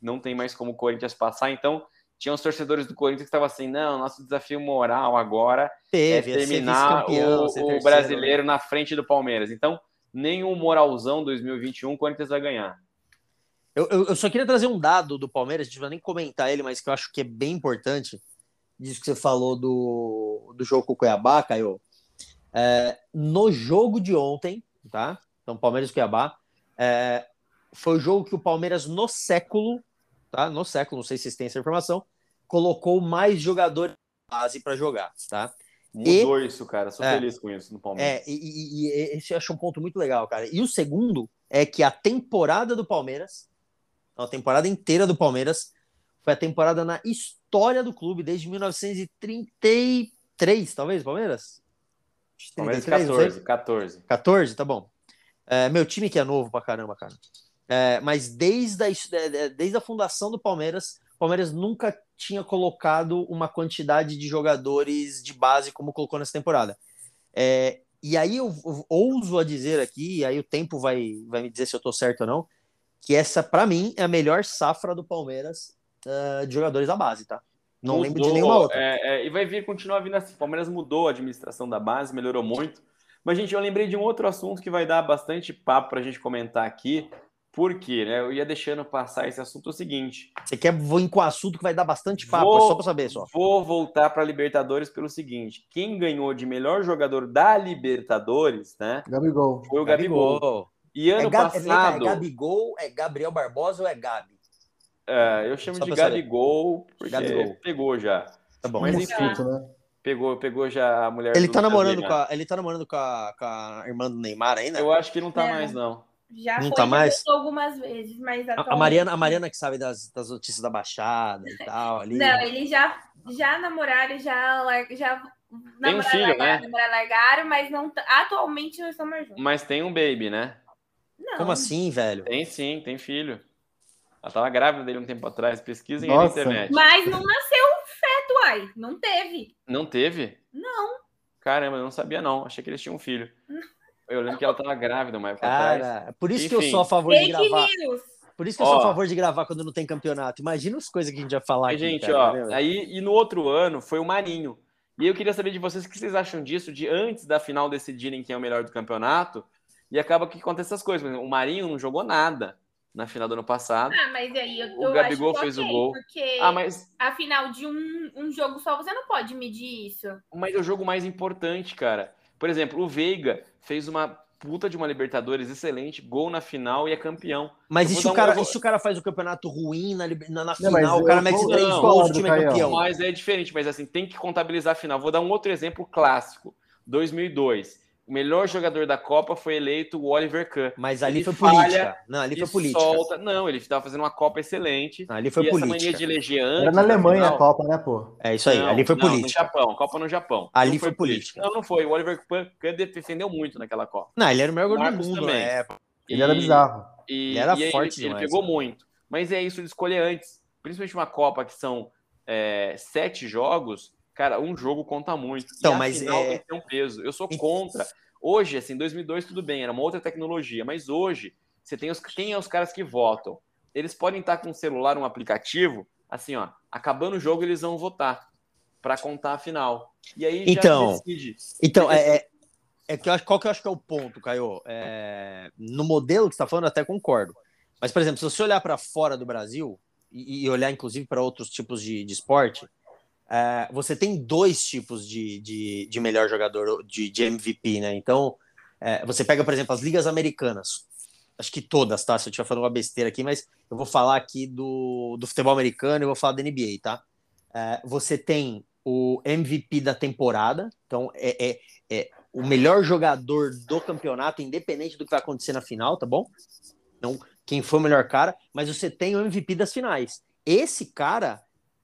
não tem mais como o Corinthians passar, então tinha os torcedores do Corinthians que estavam assim: não, nosso desafio moral agora Teve, é ia ser terminar o, o terceiro, brasileiro na frente do Palmeiras. Então, nenhum moralzão 2021 o Corinthians vai ganhar. Eu, eu, eu só queria trazer um dado do Palmeiras, a gente não vai nem comentar ele, mas que eu acho que é bem importante. Disso que você falou do, do jogo com o Cuiabá, Caio. É, no jogo de ontem, tá? Então, Palmeiras e Cuiabá. é, foi o jogo que o Palmeiras, no século, tá? No século, não sei se vocês têm essa informação, colocou mais jogadores base para jogar, tá? Mudou isso, cara. Sou É. feliz com isso no Palmeiras. É, e, e- e esse eu acho um ponto muito legal, cara. E o segundo é que a temporada do Palmeiras, a temporada inteira do Palmeiras, foi a temporada na história do clube desde 1933, talvez, Palmeiras? Palmeiras 33, não sei. 14, 14. 14, tá bom. É, meu time que é novo pra caramba, cara. É, mas desde a, é, desde a fundação do Palmeiras, o Palmeiras nunca tinha colocado uma quantidade de jogadores de base como colocou nessa temporada. É, e aí eu, eu ouso a dizer aqui, e aí o tempo vai, vai me dizer se eu tô certo ou não, que essa, pra mim, é a melhor safra do Palmeiras ah, de jogadores da base, tá? Não lembro de Mudou, nenhuma outra. é, é, e vai vir, continuar vindo assim. O Palmeiras mudou a administração da base, melhorou muito. Mas, gente, eu lembrei de um outro assunto que vai dar bastante papo para a gente comentar aqui. Por quê? Né? Eu ia deixando passar esse assunto o seguinte. Você quer vir com um assunto que vai dar bastante papo, Vou- é só pra saber só. Vou voltar para a Libertadores pelo seguinte: quem ganhou de melhor jogador da Libertadores, né? Gabigol. Foi o Gabigol. E ano É, é, passado, é Gabigol, é Gabriel Barbosa ou é Gabi? É, eu chamo Só de. Gabigol, porque Gabigol. pegou já. Tá bom. Mas enfim, mosquito, né? pegou, pegou já a mulher. Ele do tá namorando com a, ele tá namorando com a, com a irmã do Neymar ainda? Eu acho que não tá Não. mais, não. Já Não foi, tá mais? algumas vezes, mas A, a atualmente- Mariana, a Mariana que sabe das, das notícias da Baixada e tal ali. Não, eles já, já namoraram, já, lar- já Tem um namoraram, filho, largaram, né? namoraram, largaram, mas não atualmente não estão mais juntos. Mas tem um baby, né? Não. Como assim, velho? Tem sim, tem filho. Ela tava grávida dele um tempo atrás. Pesquisem aí na internet. Mas não nasceu um feto, uai. Não teve. Não teve? Não. Caramba, eu não sabia, não. Achei que eles tinham um filho. Eu lembro que ela tava grávida uma época atrás. Cara, por isso que eu Enfim. sou a favor de Fake gravar. news. Por isso que eu sou Ó. a favor de gravar quando não tem campeonato. Imagina as coisas que a gente vai falar Mas, aqui. gente, cara, ó, entendeu? aí e no outro ano foi o Marinho. E eu queria saber de vocês o que vocês acham disso, de antes da final decidirem quem é o melhor do campeonato. E acaba que acontece essas coisas. Por exemplo, O Marinho não jogou nada na final do ano passado. Ah, mas aí eu, O eu Gabigol acho fez o ok, gol. Porque Ah, mas, afinal de um, um jogo só você não pode medir isso. mas é o jogo mais importante, cara. Por exemplo, o Veiga fez uma puta de uma Libertadores excelente, gol na final e é campeão. Mas e se, o um- cara, e se o cara faz o campeonato ruim na, na, na Não, final, o eu cara mete três não, gols, o time é campeão. Mas é diferente, mas assim, tem que contabilizar a final. Vou dar um outro exemplo clássico. 2002. O melhor jogador da Copa foi eleito o Oliver Kahn. Mas ali Ele foi falha política. Não, ali foi política. solta... Não, ele estava fazendo uma Copa excelente. Não, ali foi e essa política. mania de eleger antes. Era na da Alemanha a Copa, né, pô? É isso aí, Não, ali foi não, política. No Japão, Copa no Japão. Ali Não foi política. Não, não foi. O Oliver Kahn defendeu muito naquela Copa. Não, ele era o melhor gol do mundo também. na época. Ele E- era bizarro. E, Ele era e forte ele, ele demais, pegou cara. muito. Mas é isso de escolher antes. Principalmente uma Copa que são é, sete jogos, cara, um jogo conta muito. Então, e mas final é- tem que ter um peso. Eu sou contra. Hoje, assim, 2002 tudo bem, era uma outra tecnologia, mas hoje você tem os quem é os caras que votam. Eles podem estar com um celular, um aplicativo, assim, ó, acabando o jogo eles vão votar para contar a final. E aí já Então, decide. Então, Porque, é, é, é que eu acho, qual que eu acho que é o ponto, Caio? É, no modelo que você está falando, eu até concordo. Mas, por exemplo, se você olhar para fora do Brasil e, e olhar, inclusive, para outros tipos de, de esporte, é, você tem dois tipos de, de, de melhor jogador de, de MVP, né? Então, é, você pega, por exemplo, as ligas americanas. acho que todas, tá? Se eu estiver falando uma besteira aqui, mas eu vou falar aqui do, do futebol americano e vou falar da NBA, tá? É, você tem o MVP da temporada, então é, é, é, o melhor jogador do campeonato, independente do que vai acontecer na final, tá bom? Então, quem foi o melhor cara, mas você tem o MVP das finais. Esse cara,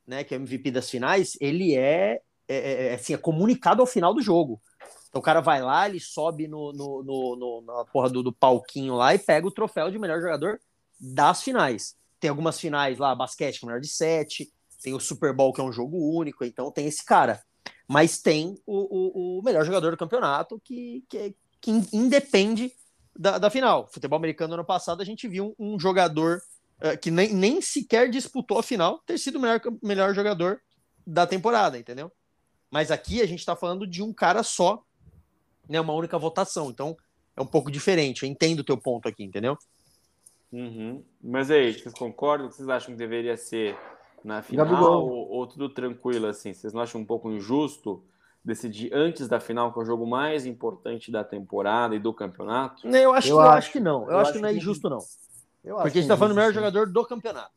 né, que é o MVP das finais, ele é, é, é assim, é comunicado ao final do jogo. Então o cara vai lá, ele sobe no, no, no, no na porra do, do, palquinho lá e pega o troféu de melhor jogador das finais. Tem algumas finais lá, basquete, que é melhor de sete, tem o Super Bowl, que é um jogo único, então tem esse cara. Mas tem o, o, o melhor jogador do campeonato que, que, que independe da, da final. Futebol americano ano passado a gente viu um, um jogador que nem, nem sequer disputou a final ter sido o melhor, melhor jogador da temporada, entendeu? Mas aqui a gente está falando de um cara só né, uma única votação. Então é um pouco diferente. Eu entendo o teu ponto aqui, entendeu? Uhum. Mas aí, vocês concordam? O que vocês acham que deveria ser na final ou, ou, tudo tranquilo assim? Vocês não acham um pouco injusto decidir antes da final, que é o jogo mais importante da temporada e do campeonato? Eu acho, eu, que, acho, eu acho que não. Eu, eu acho, que não é injusto, não. Porque a gente tá falando do melhor jogador do campeonato.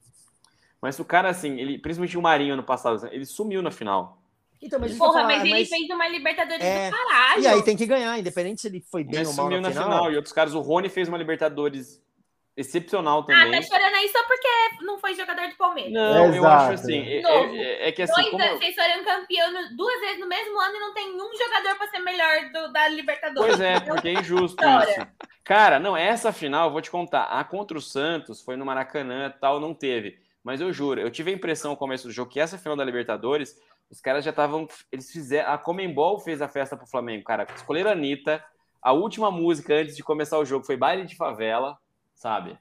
Mas o cara, assim, ele, principalmente o Marinho ano passado, ele sumiu na final. Então, mas Porra, falar, mas ele mas... fez uma Libertadores é... do caralho. E aí tem que ganhar, independente se ele foi bem ou mal na, na final. final. E outros caras, o Rony fez uma Libertadores excepcional também. Ah, tá chorando aí só porque não foi jogador de Palmeiras. Não, é eu acho assim. É, é, é, que assim. Dois como... anos, vocês foram campeão duas vezes no mesmo ano e não tem um jogador para ser melhor do, da Libertadores. Pois é, porque é injusto isso. Cara, não, essa final, eu vou te contar. A contra o Santos foi no Maracanã tal, não teve. Mas eu juro, eu tive a impressão no começo do jogo que essa final da Libertadores os caras já estavam. Eles fizeram. A Comembol fez a festa pro Flamengo, cara. Escolheram a Anitta. A última música antes de começar o jogo foi Baile de Favela, sabe?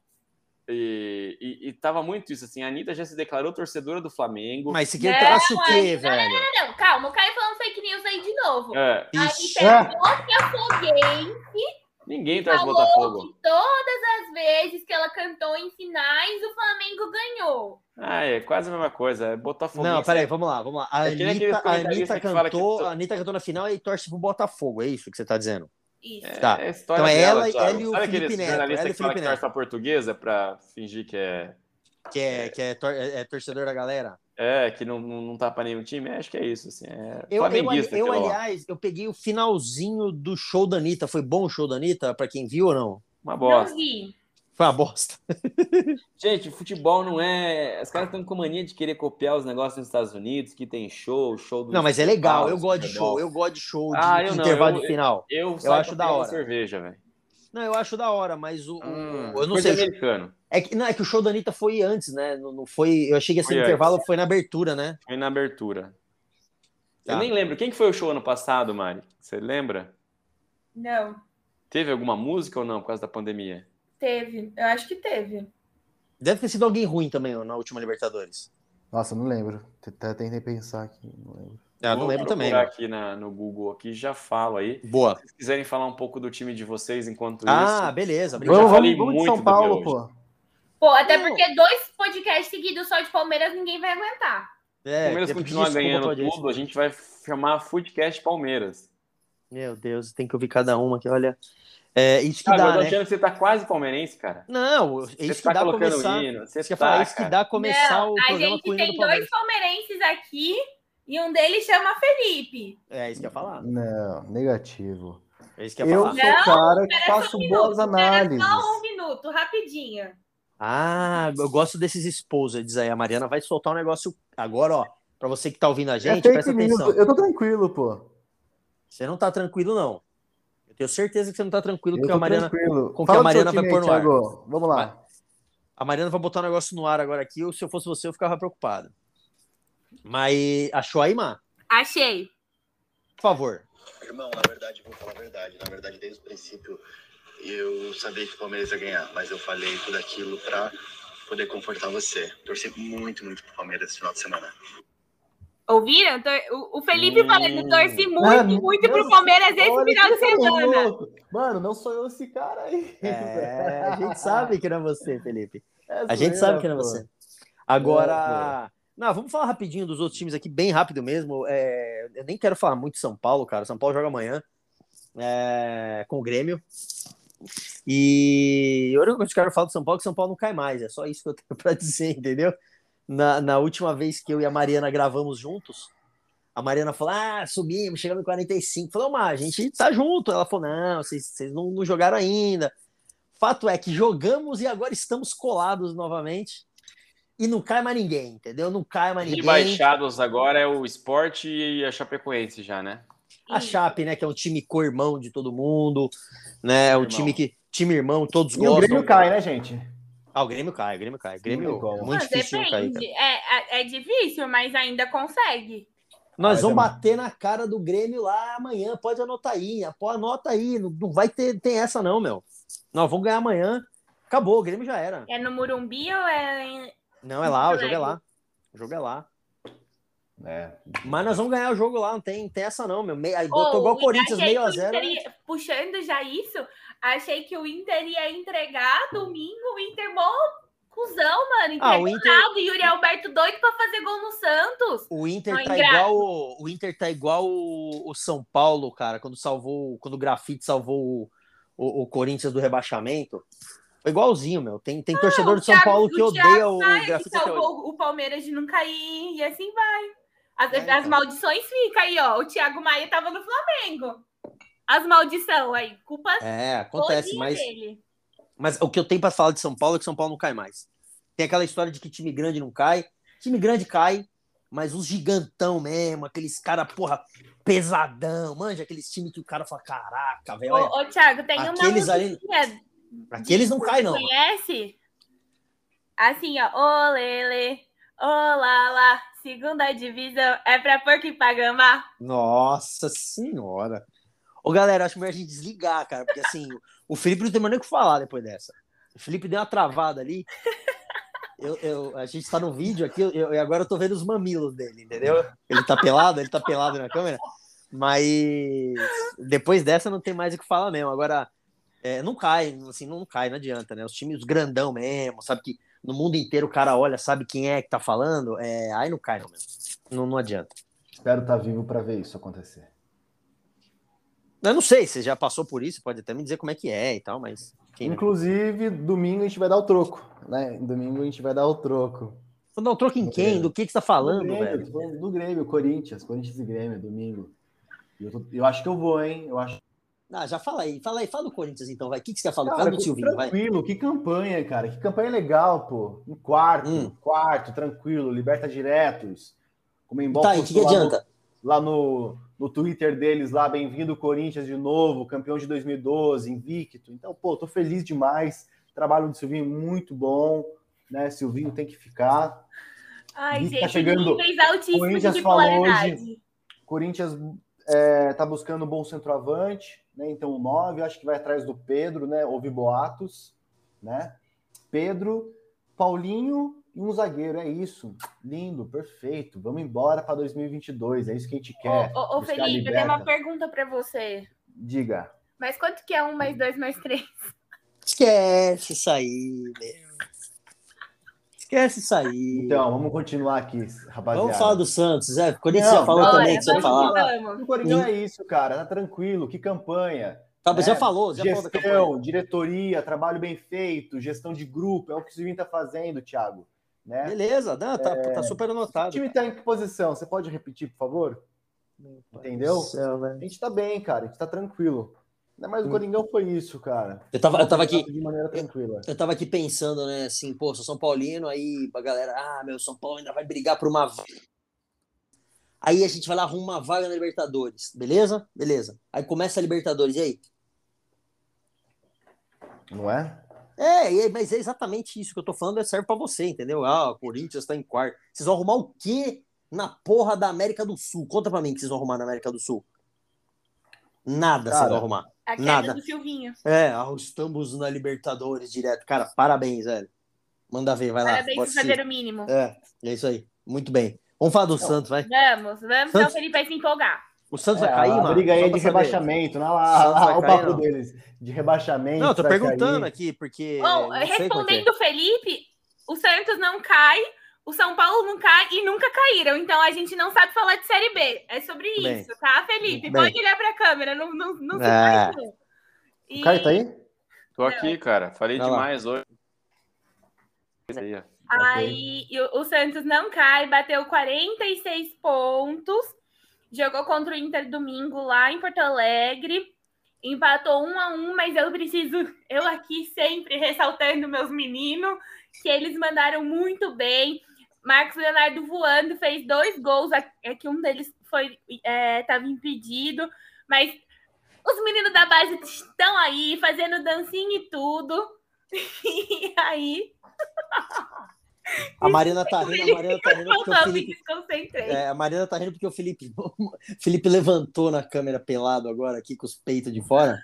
E, e, e tava muito isso, assim. A Anitta já se declarou torcedora do Flamengo. Mas se quer traço o quê, velho? Não, não, não, não, calma. O Caio falando fake news aí de novo. É. Aí pegou que a Foguense Ninguém traz Botafogo. Que todas as vezes que ela cantou em finais, o Flamengo ganhou. Ah, é quase a mesma coisa. É Botafogo. Não, peraí, vamos lá, vamos lá. A, é Anitta, a Anitta cantou, que... a Anitta cantou na final e torce pro Botafogo, é isso que você tá dizendo? Isso. É, tá. É então é ela, ela e o Sabe Felipe Neto. Jornalista ela que fala que torce pra portuguesa pra fingir que é... Que é, que é, tor é torcedor da galera? É, que não, não, não tá para nenhum time, acho que é isso, assim, é eu, eu, eu aliás, eu peguei o finalzinho do show da Anitta, foi bom o show da Anitta, para quem viu ou não? Uma bosta. Não vi. Foi uma bosta. Gente, futebol não é... Os caras estão com mania de querer copiar os negócios nos Estados Unidos, que tem show, show do... Não, mas é legal, eu gosto de show, eu gosto de show de, ah, de intervalo eu, de final. Eu, eu, eu acho da hora. cerveja, velho. Não, eu acho da hora, mas o. Hum, eu não sei. americano. É que, não, é que o show da Anitta foi antes, né? Não, não foi. Eu achei que esse intervalo antes. foi na abertura, né? Foi na abertura. Tá. Eu nem lembro. Quem que foi o show ano passado, Mari? Você lembra? Não. Teve alguma música ou não por causa da pandemia? Teve. Eu acho que teve. Deve ter sido alguém ruim também na última Libertadores. Nossa, não lembro. Até tentei pensar aqui, não lembro. Ah, não lembro também. Né? aqui na, no Google aqui já falo aí. Boa. Se vocês quiserem falar um pouco do time de vocês enquanto ah, isso. Ah, beleza. Vamos, vamos, vamos de São Paulo, pô. Pô, até porque dois podcasts seguidos só de Palmeiras ninguém vai aguentar. É, Palmeiras continuar ganhando tudo, a gente vai chamar Foodcast Palmeiras. Meu Deus, tem que ouvir cada uma aqui, olha. É, isso que ah, dá, né? achando que você tá quase palmeirense, cara. Não, é isso que tá dá começar. Hino, você tá, falar, isso que dá começar Não, o programa A gente tem dois palmeirenses aqui e um deles chama Felipe. É isso que eu ia falar. Não, negativo. É isso que eu ia falar. Eu sou o cara que faço um boas minuto, análises. Só um minuto, rapidinho. Ah, eu gosto desses exposeds aí. A Mariana vai soltar um negócio agora, ó. Pra você que tá ouvindo a é gente, é presta atenção. Eu tô tranquilo, pô. Você não tá tranquilo, não. Eu tenho certeza que você não tá tranquilo com que a Mariana, tranquilo. com que a Mariana vai pôr no ar. Vamos lá. A Mariana vai botar um negócio no ar agora aqui. Ou se eu fosse você, eu ficava preocupado. Mas achou aí, Má? Achei. Por favor. Irmão, na verdade, vou falar a verdade. Na verdade, desde o princípio, eu sabia que o Palmeiras ia ganhar, mas eu falei tudo aquilo para poder confortar você. Torci muito, muito pro Palmeiras esse final de semana. Ouviram? O Felipe hum. falando, torci muito, Mano, muito pro Palmeiras esse final de semana. Mano, não sou eu esse cara aí. É, a gente sabe que não é você, Felipe. É a gente sabe que não é você. Agora, é, não, vamos falar rapidinho dos outros times aqui, bem rápido mesmo. É, eu nem quero falar muito de São Paulo, cara. São Paulo joga amanhã é, com o Grêmio. E a única coisa que eu quero falar do São Paulo é que São Paulo não cai mais. É só isso que eu tenho para dizer, entendeu? Na, na última vez que eu e a Mariana gravamos juntos, a Mariana falou: Ah, subimos, chegamos em 45. Falou, mas a gente tá junto. Ela falou: Não, vocês, vocês não, não jogaram ainda. Fato é que jogamos e agora estamos colados novamente. E não cai mais ninguém, entendeu? Não cai mais ninguém. Rebaixados agora é o esporte e a Chapecoense já, né? A Chape, né, que é um time co-irmão de todo mundo, né? É um Irmão. time que time irmão, todos E o gostam. Grêmio cai, né, gente? Ah, o Grêmio cai, o Grêmio cai. O Grêmio é muito Mas difícil cair. depende. cara. É, é, é difícil, mas ainda consegue. Nós Mas vamos é- bater na cara do Grêmio lá amanhã. Pode anotar aí. Pô, anota aí. Não, vai ter tem essa, não, meu. Nós vamos ganhar amanhã. Acabou, o Grêmio já era. É no Murumbi ou é em... Não, é lá, o jogo é lá. O jogo é lá. É. Mas nós vamos ganhar o jogo lá, não tem, tem essa não, meu. Meio, tô igual o Corinthians, meio a zero. Ia- Puxando já isso, achei que o Inter ia entregar domingo. O Inter mó cuzão, mano. Ah, Entregou o Inter- nada. Yuri Alberto doido pra fazer gol no Santos. O Inter Não, tá ingrato. igual o, o Inter tá igual o, o São Paulo, cara, quando salvou, quando o Grafite salvou o, o, o Corinthians do rebaixamento. Foi igualzinho, meu. Tem, tem torcedor do São Thiago- Paulo que o odeia o, Grafite salvou o Palmeiras de não cair e assim vai. As, É, as então. maldições ficam aí, ó. O Thiago Maia tava no Flamengo. As maldição aí, culpa É, acontece, mas, dele. mas o que eu tenho pra falar de São Paulo é que São Paulo não cai mais. Tem aquela história de que time grande não cai. Time grande cai, mas os gigantão mesmo, aqueles cara, porra, pesadão, manja, aqueles times que o cara fala, caraca, velho, Ô, ô, Thiago, tem uma aqueles ali- musiquinha aqueles não caem não. Conhece? Assim, ó. Ô, Lele, ô, Lala, segunda divisão é pra porco e pagama. Nossa senhora. Ô, galera, acho melhor a gente desligar, cara, porque assim, o Felipe não tem mais nem o que falar depois dessa. O Felipe deu uma travada ali. Eu, eu- a gente tá no vídeo aqui, eu, eu- agora eu tô vendo os mamilos dele, entendeu? Ele tá pelado, ele tá pelado na câmera. Mas depois dessa não tem mais o que falar mesmo. Agora, é, não cai, assim, não cai, não adianta, né? Os times grandão mesmo, sabe que no mundo inteiro o cara olha, sabe quem é que tá falando, é, aí não cai não mesmo. Não, não adianta. Espero estar vivo para ver isso acontecer. Eu não sei, você já passou por isso, pode até me dizer como é que é e tal, mas. Inclusive, domingo a gente vai dar o troco, né? Domingo a gente vai dar o troco. Vou dar um troco em Do quem? Grêmio. Do que, que você tá do falando, Grêmio, velho? do Grêmio, Corinthians, Corinthians e Grêmio, domingo. Eu, tô- eu acho que eu vou, hein? Eu acho. Ah, já fala aí, fala aí, fala do Corinthians então, vai. O que, que você quer falar? Cara, Fala do Silvinho, vai. tranquilo, que campanha, cara. Que campanha legal, pô. Um quarto, Hum. quarto, tranquilo, liberta diretos. Como em Tá, e o que, que adianta? lá no, no Twitter deles, lá, bem-vindo Corinthians de novo, campeão de 2012, invicto. Então, pô, tô feliz demais. Trabalho do Silvinho muito bom, né? Silvinho tem que ficar. Ai, tá gente, chegando. níveis altíssimos de Corinthians falou bipolaridade. Corinthians é, tá buscando um bom centroavante, né? Então, o 9, acho que vai atrás do Pedro, né? Houve boatos, né? Pedro, Paulinho e um zagueiro, é isso. Lindo, perfeito. Vamos embora para 2022, é isso que a gente quer. Ô, ô, Felipe, eu tenho uma pergunta pra você. Diga. Mas quanto que é um mais dois mais três? Esquece isso aí, meu. Esquece isso aí. Então, vamos continuar aqui, rapaziada. Vamos falar do Santos, é. O Corinthians Não, já falou não, também é, que você falar. O Corinthians é isso, cara. Tá tranquilo. Que campanha. Tá, mas né? já falou, já falou da campanha. Gestão, diretoria, trabalho bem feito, gestão de grupo. É o que o Silvinho tá fazendo, Thiago. Né? Beleza, não, tá, tá super O anotado. time tá em que posição? Você pode repetir, por favor? Entendeu? Céu, velho. A gente tá bem, cara. A gente tá tranquilo. Ainda mais o Hum. Coringão foi isso, cara. Eu tava, eu tava aqui, De maneira tranquila. eu tava aqui pensando, né, assim, pô, sou São Paulino, aí a galera, ah, meu, São Paulo ainda vai brigar por uma vaga. Aí a gente vai lá, arruma uma vaga na Libertadores, beleza? Beleza. Aí começa a Libertadores, e aí? Não é? É, mas é exatamente isso que eu tô falando, é serve pra você, entendeu? Ah, o Corinthians tá em quarto. Vocês vão arrumar o quê na porra da América do Sul? Conta pra mim o que vocês vão arrumar na América do Sul. Nada vocês vão arrumar. A queda Nada. do Silvinho. É, ah, estamos na Libertadores direto. Cara, parabéns, velho. Manda ver, vai lá. Parabéns por fazer o mínimo. É, é isso aí. Muito bem. Vamos falar do Santos, vai. Vamos, vamos, senão o Felipe vai se empolgar. O Santos É, vai cair, a mano? briga aí é de saber. rebaixamento. Não, lá, Santos lá, o cair, papo não? deles. De rebaixamento. Não, eu tô perguntando cair. aqui, porque. Bom, não é é. respondendo o Felipe, o Santos não cai, o São Paulo não cai e nunca caíram. Então a gente não sabe falar de Série B. É sobre bem. isso, tá, Felipe? Bem. Pode olhar pra câmera, não, não, não se É. faz, não. E- O Caio tá aí? Tô aqui, cara. Falei lá. demais hoje. Aí, ó. Aí e o, o Santos não cai, bateu 46 pontos. Jogou contra o Inter domingo lá em Porto Alegre. Empatou um a um, mas eu preciso, eu aqui sempre ressaltando meus meninos, que eles mandaram muito bem. Marcos Leonardo voando, fez dois gols. É que um deles foi estava impedido, mas os meninos da base estão aí fazendo dancinha e tudo. E aí A Marina tá rindo, a Marina tá rindo porque o Felipe. é, a Marina tá rindo porque o Felipe. Felipe levantou na câmera pelado agora aqui com os peitos de fora.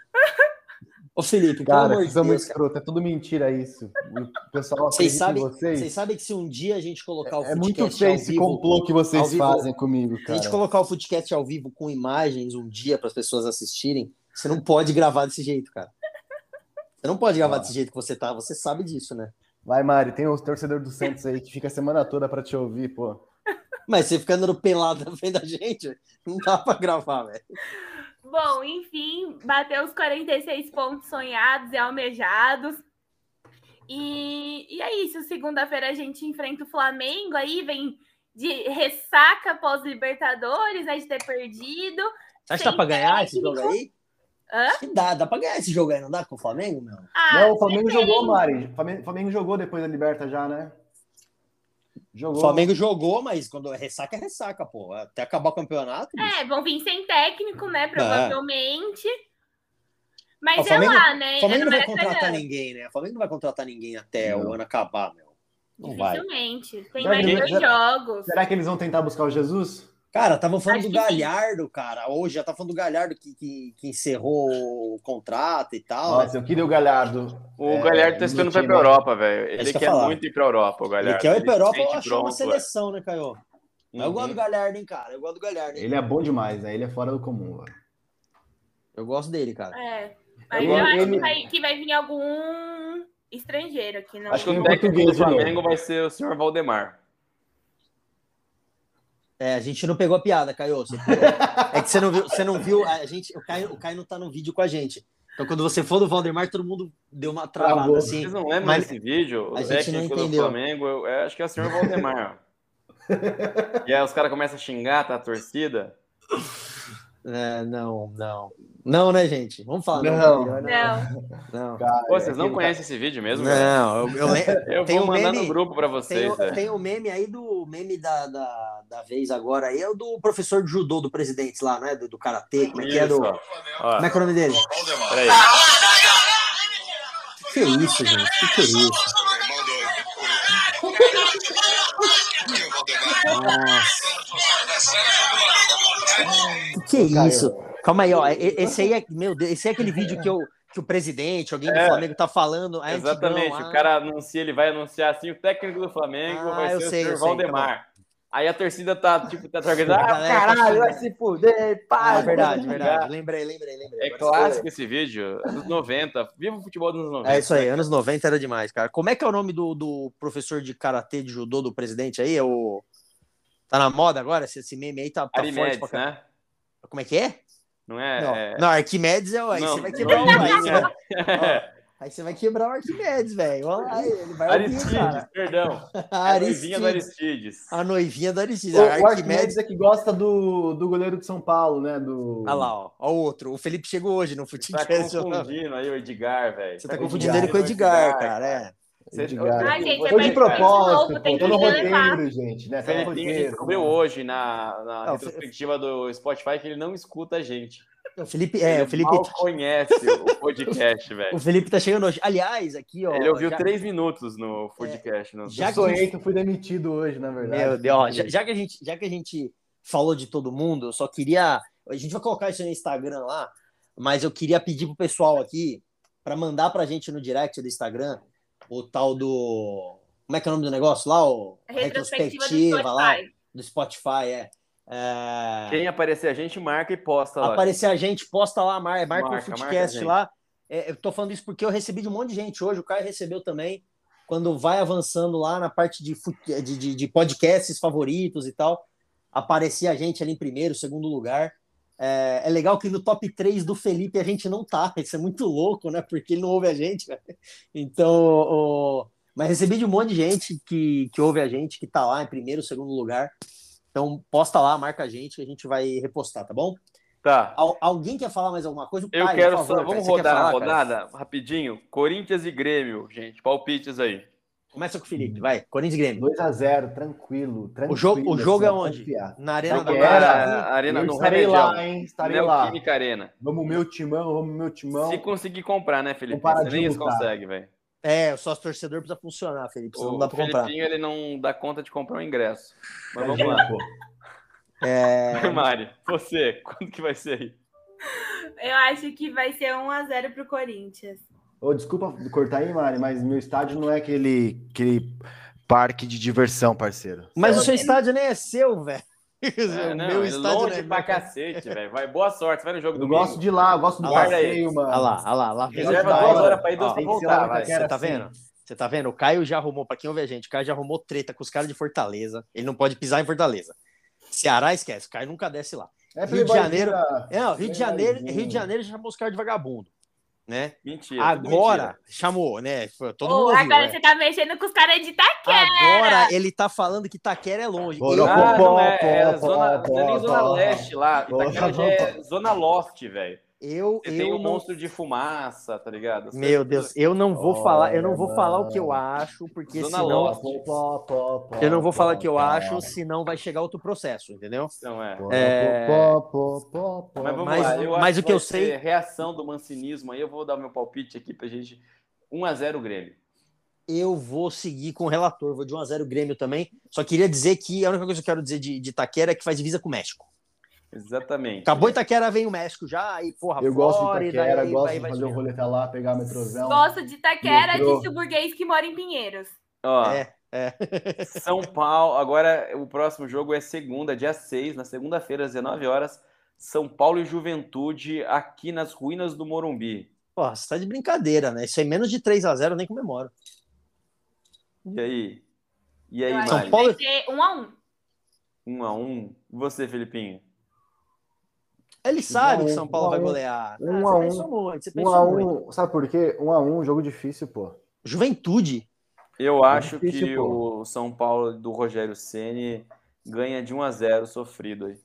Ô, Felipe, pelo Cara, amor vocês de são muito Deus, cara. escroto, é tudo mentira isso. O pessoal Vocês sabem, vocês. vocês sabem que se um dia a gente colocar o É muito Footcast feio ao esse vivo, complô que vocês vivo- fazem comigo, Se a cara. gente colocar o Footcast ao vivo com imagens um dia para as pessoas assistirem, você não pode gravar desse jeito, cara. Você não pode gravar Ah. desse jeito que você tá, você sabe disso, né? Vai, Mari, tem os torcedores do Santos aí que fica a semana toda pra te ouvir, pô. Mas você fica andando pelado na frente da gente, não dá para gravar, velho. Bom, enfim, bateu os 46 pontos sonhados e almejados. E, e é isso. Segunda-feira a gente enfrenta o Flamengo. Aí vem de ressaca pós-Libertadores, né, de ter perdido. Você acha que dá pra ganhar esse jogo aí? Hã? Acho que dá, dá pra ganhar esse jogo aí, não dá com o Flamengo, meu? Ah, Não, o Flamengo depende. jogou, Mari. O Flamengo, Flamengo jogou depois da Liberta já, né? Jogou. O Flamengo jogou, mas quando é ressaca, é ressaca, pô. Até acabar o campeonato. bicho. É, vão vir sem técnico, né? Provavelmente. Mas O é Flamengo- lá, né? O Flamengo é não vai contratar ninguém, né? O Flamengo não vai contratar ninguém até Não. o ano acabar, meu. Não vai. Dificilmente. Tem mais dois jogos. Será que eles vão tentar buscar o Jesus? Cara, estavam falando Acho do sim. Galhardo, cara. Hoje já tá falando do Galhardo que, que, que encerrou o contrato e tal. Nossa, eu queria o Galhardo. O É, Galhardo tá esperando pra ir pra. Europa, velho. isso Ele que eu quer falar. muito ir pra Europa, o Galhardo. Ele quer ir pra Europa sente achar uma seleção, né, Caio? Mas Eu Uhum. gosto do Galhardo, hein, cara. Eu gosto do Galhardo. hein? Ele é bom demais, né? Ele é fora do comum, velho. Eu gosto dele, cara. É. Mas Ele- eu acho ele- que vai, que vai vir algum estrangeiro aqui. Não. Acho que Tem o técnico do. Flamengo vai ser o senhor Valdemar. É, a gente não pegou a piada, Caio. Você pegou. É que você não viu, você não viu a gente, o Caio, o Caio não tá no vídeo com a gente. Então quando você for do Valdemar, todo mundo deu uma travada Travou. assim. Vocês não lembram Mas desse vídeo? O a gente não técnico do. Flamengo, eu, eu acho que é o senhor Valdemar. e aí os caras começam a xingar, tá? A torcida. É, não, não. Não, né, gente? Vamos falar. Não. melhor Não. Não. Cara, Pô, vocês não aquele conhecem esse vídeo mesmo? Não, eu, eu lembro. Eu Tem vou um mandar meme- no grupo pra Tem, vocês, velho. tem o meme aí do meme da, da, da vez agora aí, é o do professor de judô do presidente lá, né? Do, do karatê, como é que é? Do, ó. Ó, como é que é o nome dele? peraí. Que isso, gente? Que que é isso? Nossa. Que é isso? Calma aí, ó. Esse aí é, meu Deus, esse é aquele vídeo que, eu, que o presidente, alguém do É. Flamengo tá falando. é antigão, Exatamente, ah. o cara anuncia, ele vai anunciar assim, o técnico do Flamengo Ah, vai ser sei, o senhor sei, Valdemar. Aí a torcida tá, tipo, tá organizando, A ah, tá caralho, vai se fuder, pá. Ah, verdade, vamos verdade. Lembrei, lembrei, lembrei. É clássico esse vídeo, anos 90, viva o futebol dos anos 90. É isso aí, anos 90 era demais, cara. Como é que é o nome do, do professor de karatê de judô do presidente aí? É o. Tá na moda agora? Esse, meme aí tá, tá forte pra né? Como é que é? Não é? não, é... não, Arquimedes é o. Aí você vai quebrar o. não, Aí você não. vai, ó, aí você vai quebrar o Arquimedes, velho. Olha lá, ele vai ouvir, Aristides, cara. perdão. A noivinha do Aristides. Aristides. A noivinha do Aristides. O, o Arquimedes. Arquimedes é que gosta do, do goleiro de São Paulo, né? Do... Olha lá, ó. Ó o outro. O Felipe chegou hoje no Tá Futecast. confundindo aí o Edgar, velho. Você tá confundindo ele com o Edgar, cara. É. Você- Edgar. Ai, gente, é Foi de propósito, novo, tem no relevar. roteiro, gente, né? Tá no Felipinho roteiro. descobriu hoje na, na Não, retrospectiva do Spotify que ele não escuta a gente. O Felipe, é, ele o Felipe, mal conhece o podcast, o velho. Felipe tá chegando hoje. Aliás, aqui, ó. Ele ouviu já- três minutos no podcast. no- já Eu que sonhei que eu fui demitido hoje, na verdade. Meu Deus, ó, já, já que a gente, já que a gente falou de todo mundo, eu só queria. A gente vai colocar isso no Instagram lá, mas eu queria pedir pro pessoal aqui para mandar pra gente no direct do Instagram o tal do. Como é que é o nome do negócio lá? O A retrospectiva do lá, Spotify. do Spotify, é. É, Quem aparecer a gente marca e posta lá. aparecer a gente, posta lá, mar, marca, Marca, o marca gente. lá. É, eu tô falando isso porque eu recebi de um monte de gente hoje, o Caio recebeu também. Quando vai avançando lá na parte de, de, de, de podcasts favoritos e tal, aparecia a gente ali em primeiro, segundo lugar. É, é, legal que no top 3 do Felipe a gente não tá. Isso é muito louco, né? Porque ele não ouve a gente, né? Então, o... mas recebi de um monte de gente que, que ouve a gente, que tá lá em primeiro, segundo lugar. Então, posta lá, marca a gente, que a gente vai repostar, tá bom? Tá. Al alguém quer falar mais alguma coisa? Eu quero favor, só. Vamos rodar falar, a rodada cara? rapidinho. Corinthians e Grêmio, gente. Palpites aí. Começa com o Felipe, vai. Corinthians e Grêmio. 2x0, tranquilo, tranquilo. O jogo, o jogo é onde? Confiar. Na Arena da Arena, Arena no Estarei lá, hein? Estarei lá. Arena. Vamos meu timão, vamos meu timão. Se conseguir comprar, né, Felipe? Você nem isso consegue, velho. É, o sócio torcedor precisa funcionar, Felipe. Senão o não dá pra comprar. O Felipinho, ele não dá conta de comprar o um ingresso. Mas vamos lá. Pô. É... Mari, você, quando que vai ser aí? Eu acho que vai ser 1x0 pro Corinthians. Oh, desculpa cortar aí, Mari, mas meu estádio não é aquele, aquele parque de diversão, parceiro. Mas o seu estádio nem é seu, velho. É, não, meu é estádio longe é pra cacete, velho. Vai, boa sorte, vai no jogo do Eu gosto de lá, eu gosto do passeio, mano. Olha lá, olha lá. lá. Reserva duas horas pra ir, duas pra voltar, vai. Você tá vendo? Você tá vendo? O Caio já arrumou, pra quem ouve a gente, o Caio já arrumou treta com os caras de Fortaleza. Ele não pode pisar em Fortaleza. Ceará esquece, o Caio nunca desce lá. É Rio de Janeiro. É, não, Rio de Janeiro, Rio de Janeiro já chamou os caras de vagabundo. Né? Mentira. Agora mentira. chamou, né? Todo oh, mundo ouviu, agora né? você tá mexendo com os caras de Itaquera. Agora ele tá falando que Itaquera é longe. Ah, não é, é zona, não é nem zona leste lá. Itaquera já é zona loft, velho. Eu, Você eu tem um não... monstro de fumaça, tá ligado? Você Meu Deus, eu não vou oh, falar, eu não vou falar o que eu acho, porque Zona senão Lost. eu não vou falar o que eu acho, senão vai chegar outro processo, entendeu? Então é. É... Mas vamos Mas- lá. Eu mas acho o que eu vai ser sei- reação do mancinismo aí, eu vou dar meu palpite aqui pra gente. 1x0 Grêmio. Eu vou seguir com o relator, vou de 1 a 0 Grêmio também. Só queria dizer que a única coisa que eu quero dizer de, de Itaquera é que faz divisa com o México. Exatamente. Acabou Itaquera, vem o México já, aí, porra, Eu gosto de Flórida, Itaquera, aí gosto vai- de fazer o subindo. roleta lá, pegar a metrozão. Gosto de Itaquera, Metrô. disse o burguês que mora em Pinheiros. Ó, É, é. São Paulo, agora o próximo jogo é segunda, dia 6, na segunda-feira, às 19 horas. São Paulo e Juventude aqui nas ruínas do Morumbi. Porra, você tá de brincadeira, né? Isso aí menos de 3 a 0 eu nem comemoro. E aí? E aí, São? Paulo- Vai ser 1 a 1 Um a um. E Você, Felipinho? Ele sabe um, que São Paulo um vai um. golear. Um Ah, a você um. pensou muito, você Um pensou a muito. um, sabe por quê? Um a um, jogo difícil, pô. Juventude. Eu acho difícil, que pô. o São Paulo do Rogério Ceni ganha de 1 a 0 sofrido aí.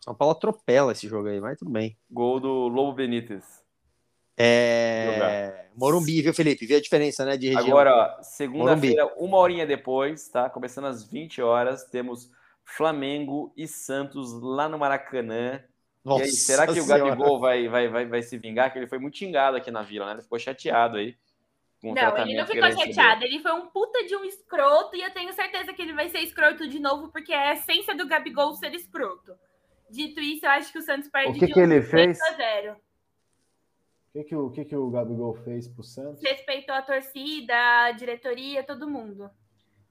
São Paulo atropela esse jogo aí, mas tudo bem. Gol do Lobo Benítez. É... Morumbi, viu, Felipe? Viu a diferença, né, de região? Agora, ó, segunda-feira, uma horinha depois, tá? Começando às 20 horas, temos Flamengo e Santos lá no Maracanã. E aí, será que o Senhora. Gabigol vai, vai, vai, vai se vingar? Que ele foi muito xingado aqui na vila, né? Ele ficou chateado aí. Com o Não, ele não ficou ele chateado. Ele foi um puta de um escroto e eu tenho certeza que ele vai ser escroto de novo, porque é a essência do Gabigol ser escroto. Dito isso, eu acho que o Santos perde O que de que ele 3 fez? a 0. O que, que, o, o que, que o Gabigol fez pro Santos? Respeitou a torcida, a diretoria, todo mundo.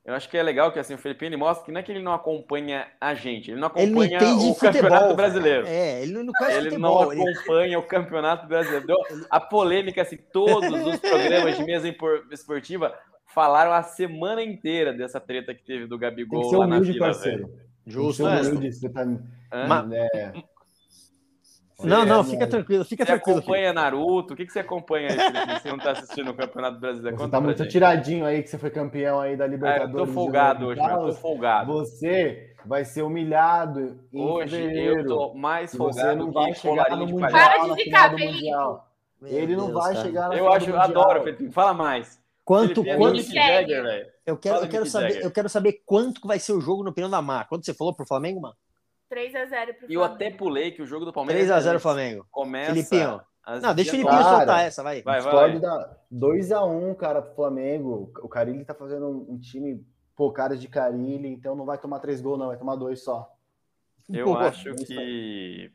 Eu acho que é legal que assim, o Felipe ele mostra que não é que ele não acompanha a gente, ele não Ele não acompanha o futebol. Campeonato Brasileiro. É, ele não conhece Ele não futebol. Ele... acompanha o Campeonato Brasileiro. A polêmica, assim, todos os programas de mesa esportiva falaram a semana inteira dessa treta que teve do Tem que Gabigol ser lá na vila, parceiro. Justo, você tá... Hã? Ma- É, Não, não, É, fica mano. tranquilo, fica Você tranquilo. Felipe. acompanha Naruto? O que, que você acompanha aí, Felipe? Você não tá assistindo o Campeonato Brasileiro? você Conta tá muito gente. atiradinho aí que você foi campeão aí da Ah, eu Libertadores. tô folgado hoje. Eu tô folgado. Você vai ser humilhado em Hoje fevereiro. eu tô mais E você folgado não que vai chegar no de Mundial. palhaço. Para de Felipe. Mundial. Meu Ele não Deus, vai cara. chegar na Eu acho, Mundial. adoro, Felipe. Fala mais. Quanto, Felipe é quanto... Jagger. Eu quero, Fala, eu, quero saber, Jagger. eu quero saber quanto que vai ser o jogo no Opinião da Mar. Quanto você falou pro Flamengo, mano? 3 a 0 pro E eu Flamengo. até pulei que o jogo do Palmeiras 3x0 Flamengo. começa. Filipinho. às Não, deixa o 19 Filipinho Cara, soltar essa, vai. Vai, vai. da 2x1, cara, pro Flamengo. O Carilli tá fazendo um, um time, pô, cara de Carilli, então não vai tomar três gols, não, vai tomar dois só. Eu Pô, acho que.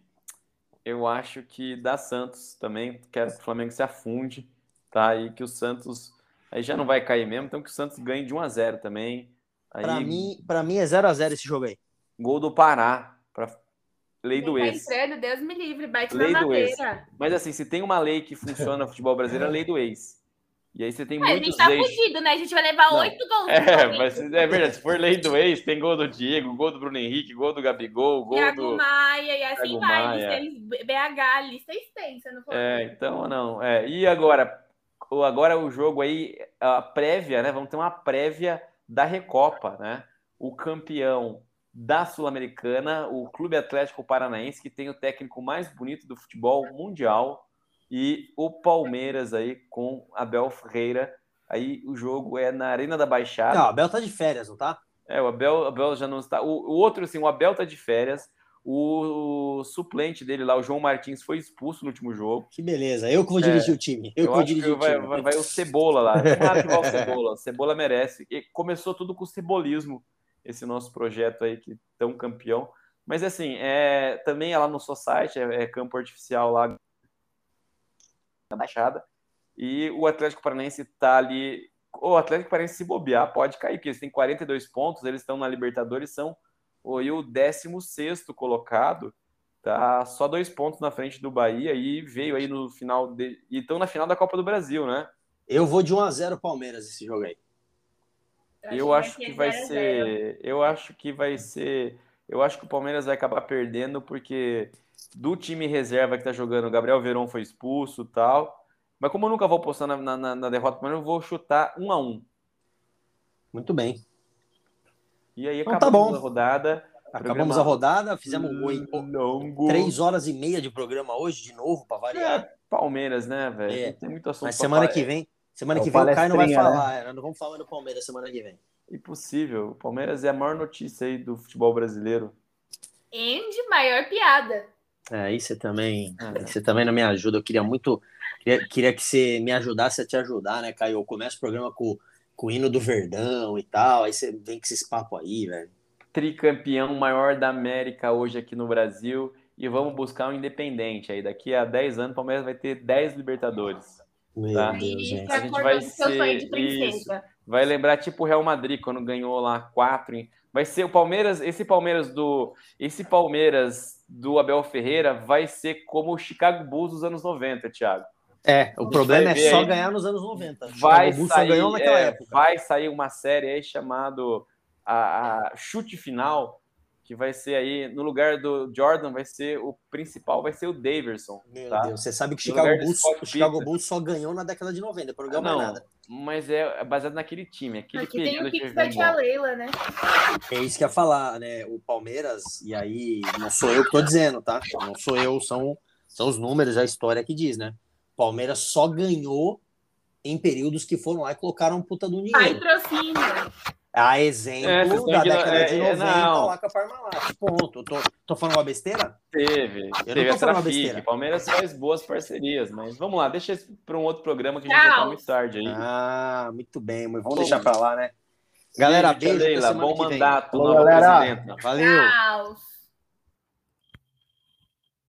Eu acho que dá Santos também. Quero que o Flamengo se afunde, tá? E que o Santos. Aí já não vai cair mesmo, então que o Santos ganhe de 1 a 0 também. Aí, Pra mim, pra mim é 0x0 esse jogo aí. gol do Pará. Pra... Lei do Quem tá ex. entrando, Deus me livre, bate Lei na do madeira. Mas assim, se tem uma lei que funciona no futebol brasileiro, é a lei do ex. E aí você tem a muitos gente tá ex. fudido, né? A gente vai levar oito gols. É, mas é verdade. Se for lei do ex, tem gol do Diego, gol do Bruno Henrique, gol do Gabigol, gol Thiago do. Maia e assim Thiago vai. Maia. BH, a lista é extensa, não foi? É, então não. É. E agora, o- agora o jogo aí, a prévia, né? Vamos ter uma prévia da Recopa, né? O campeão da Sul-Americana, o Clube Atlético Paranaense, que tem o técnico mais bonito do futebol mundial, e o Palmeiras aí com Abel Ferreira. Aí o jogo é na Arena da Baixada. Não, o Abel tá de férias, não tá? É, o Abel, o Abel já não está. O, o outro, assim, o Abel tá de férias. O, suplente dele lá, o João Martins, foi expulso no último jogo. Que beleza. Eu que vou dirigir o time. Eu, É. Eu, que vou dirigir o vai, time. vai, vai o Cebola lá. Tomara que vá o Cebola. O Cebola merece. E começou tudo com o cebolismo, esse nosso projeto aí, que tão campeão. Mas assim, é, também é lá no seu site, é, é campo artificial lá na Baixada. E o Atlético Paranaense tá ali. O Atlético Paranaense se bobear, pode cair, porque eles têm 42 pontos, eles estão na Libertadores, são o, e o 16 colocado, tá só dois pontos na frente do Bahia e veio aí no final de, e estão na final da Copa do Brasil, né? Eu vou de 1x0 Palmeiras esse jogo aí. Eu acho que vai 0 a 0. ser, eu acho que vai ser, eu acho que o Palmeiras vai acabar perdendo porque do time reserva que tá jogando, o Gabriel Veron foi expulso, e tal. Mas como eu nunca vou postar na, na, na derrota, eu vou chutar um a um. Muito bem. E aí Então tá acabamos bom. a rodada. Acabamos Programa a rodada, fizemos um três horas e meia de programa hoje, de novo, para variar. É, Palmeiras, né, velho? É. Não tem muito assunto. Mas semana falar. que vem, semana É que o vem o Caio não vai palestrinha, falar. é, Nós não vamos falar do Palmeiras semana que vem. Impossível. O Palmeiras é a maior notícia aí do futebol brasileiro. Andy, maior piada. É, aí você também, É. você também não me ajuda. Eu queria muito, queria, queria que você me ajudasse a te ajudar, né, Caio? Eu começo o programa com, com o hino do Verdão e tal, aí você vem com esses papos aí, velho. Tricampeão maior da América hoje aqui no Brasil. E vamos buscar um independente aí. Daqui a 10 anos, o Palmeiras vai ter 10 Libertadores. Meu Tá. Deus, gente. A gente vai ser- princesa. Vai lembrar tipo o Real Madrid quando ganhou lá quatro. Vai ser o Palmeiras, esse Palmeiras do esse Palmeiras do Abel Ferreira vai ser como o Chicago Bulls dos anos 90, Thiago. É, o problema é só aí. ganhar nos anos 90. Vai o Bulls sair, só ganhou naquela é, época. vai sair uma série aí chamado a, a Chute Final, que vai ser aí no lugar do Jordan vai ser o principal, vai ser o Daverson. Meu tá? Deus, você sabe que Chicago Bulls, Chicago. Bulls só ganhou na década de 90, depois não Ah, ganhou mais não, nada. mas é baseado naquele time, aquele Aqui tem período o Kicks da tia Leila, né? É isso que ia falar, né? O Palmeiras, e aí não sou eu que tô dizendo, tá? Não sou eu, são, são os números, a história que diz, né? Palmeiras só ganhou em períodos que foram lá e colocaram um puta do dinheiro. Patrocínio. A exemplo É, vocês estão da década é, de é, 90 não. lá com a Parmalat. Ponto. Tô, tô falando uma besteira? Teve, Eu teve não tô falando Trafic. besteira. Palmeiras faz boas parcerias, mas vamos lá, deixa isso para um outro programa que a gente já tá Tchau. muito tarde aí. Ah, muito bem, mas vamos deixar pra lá, né? Galera, Beijo, beijo. Leila, bom mandato, nova galera. presidenta. Valeu. Tchau.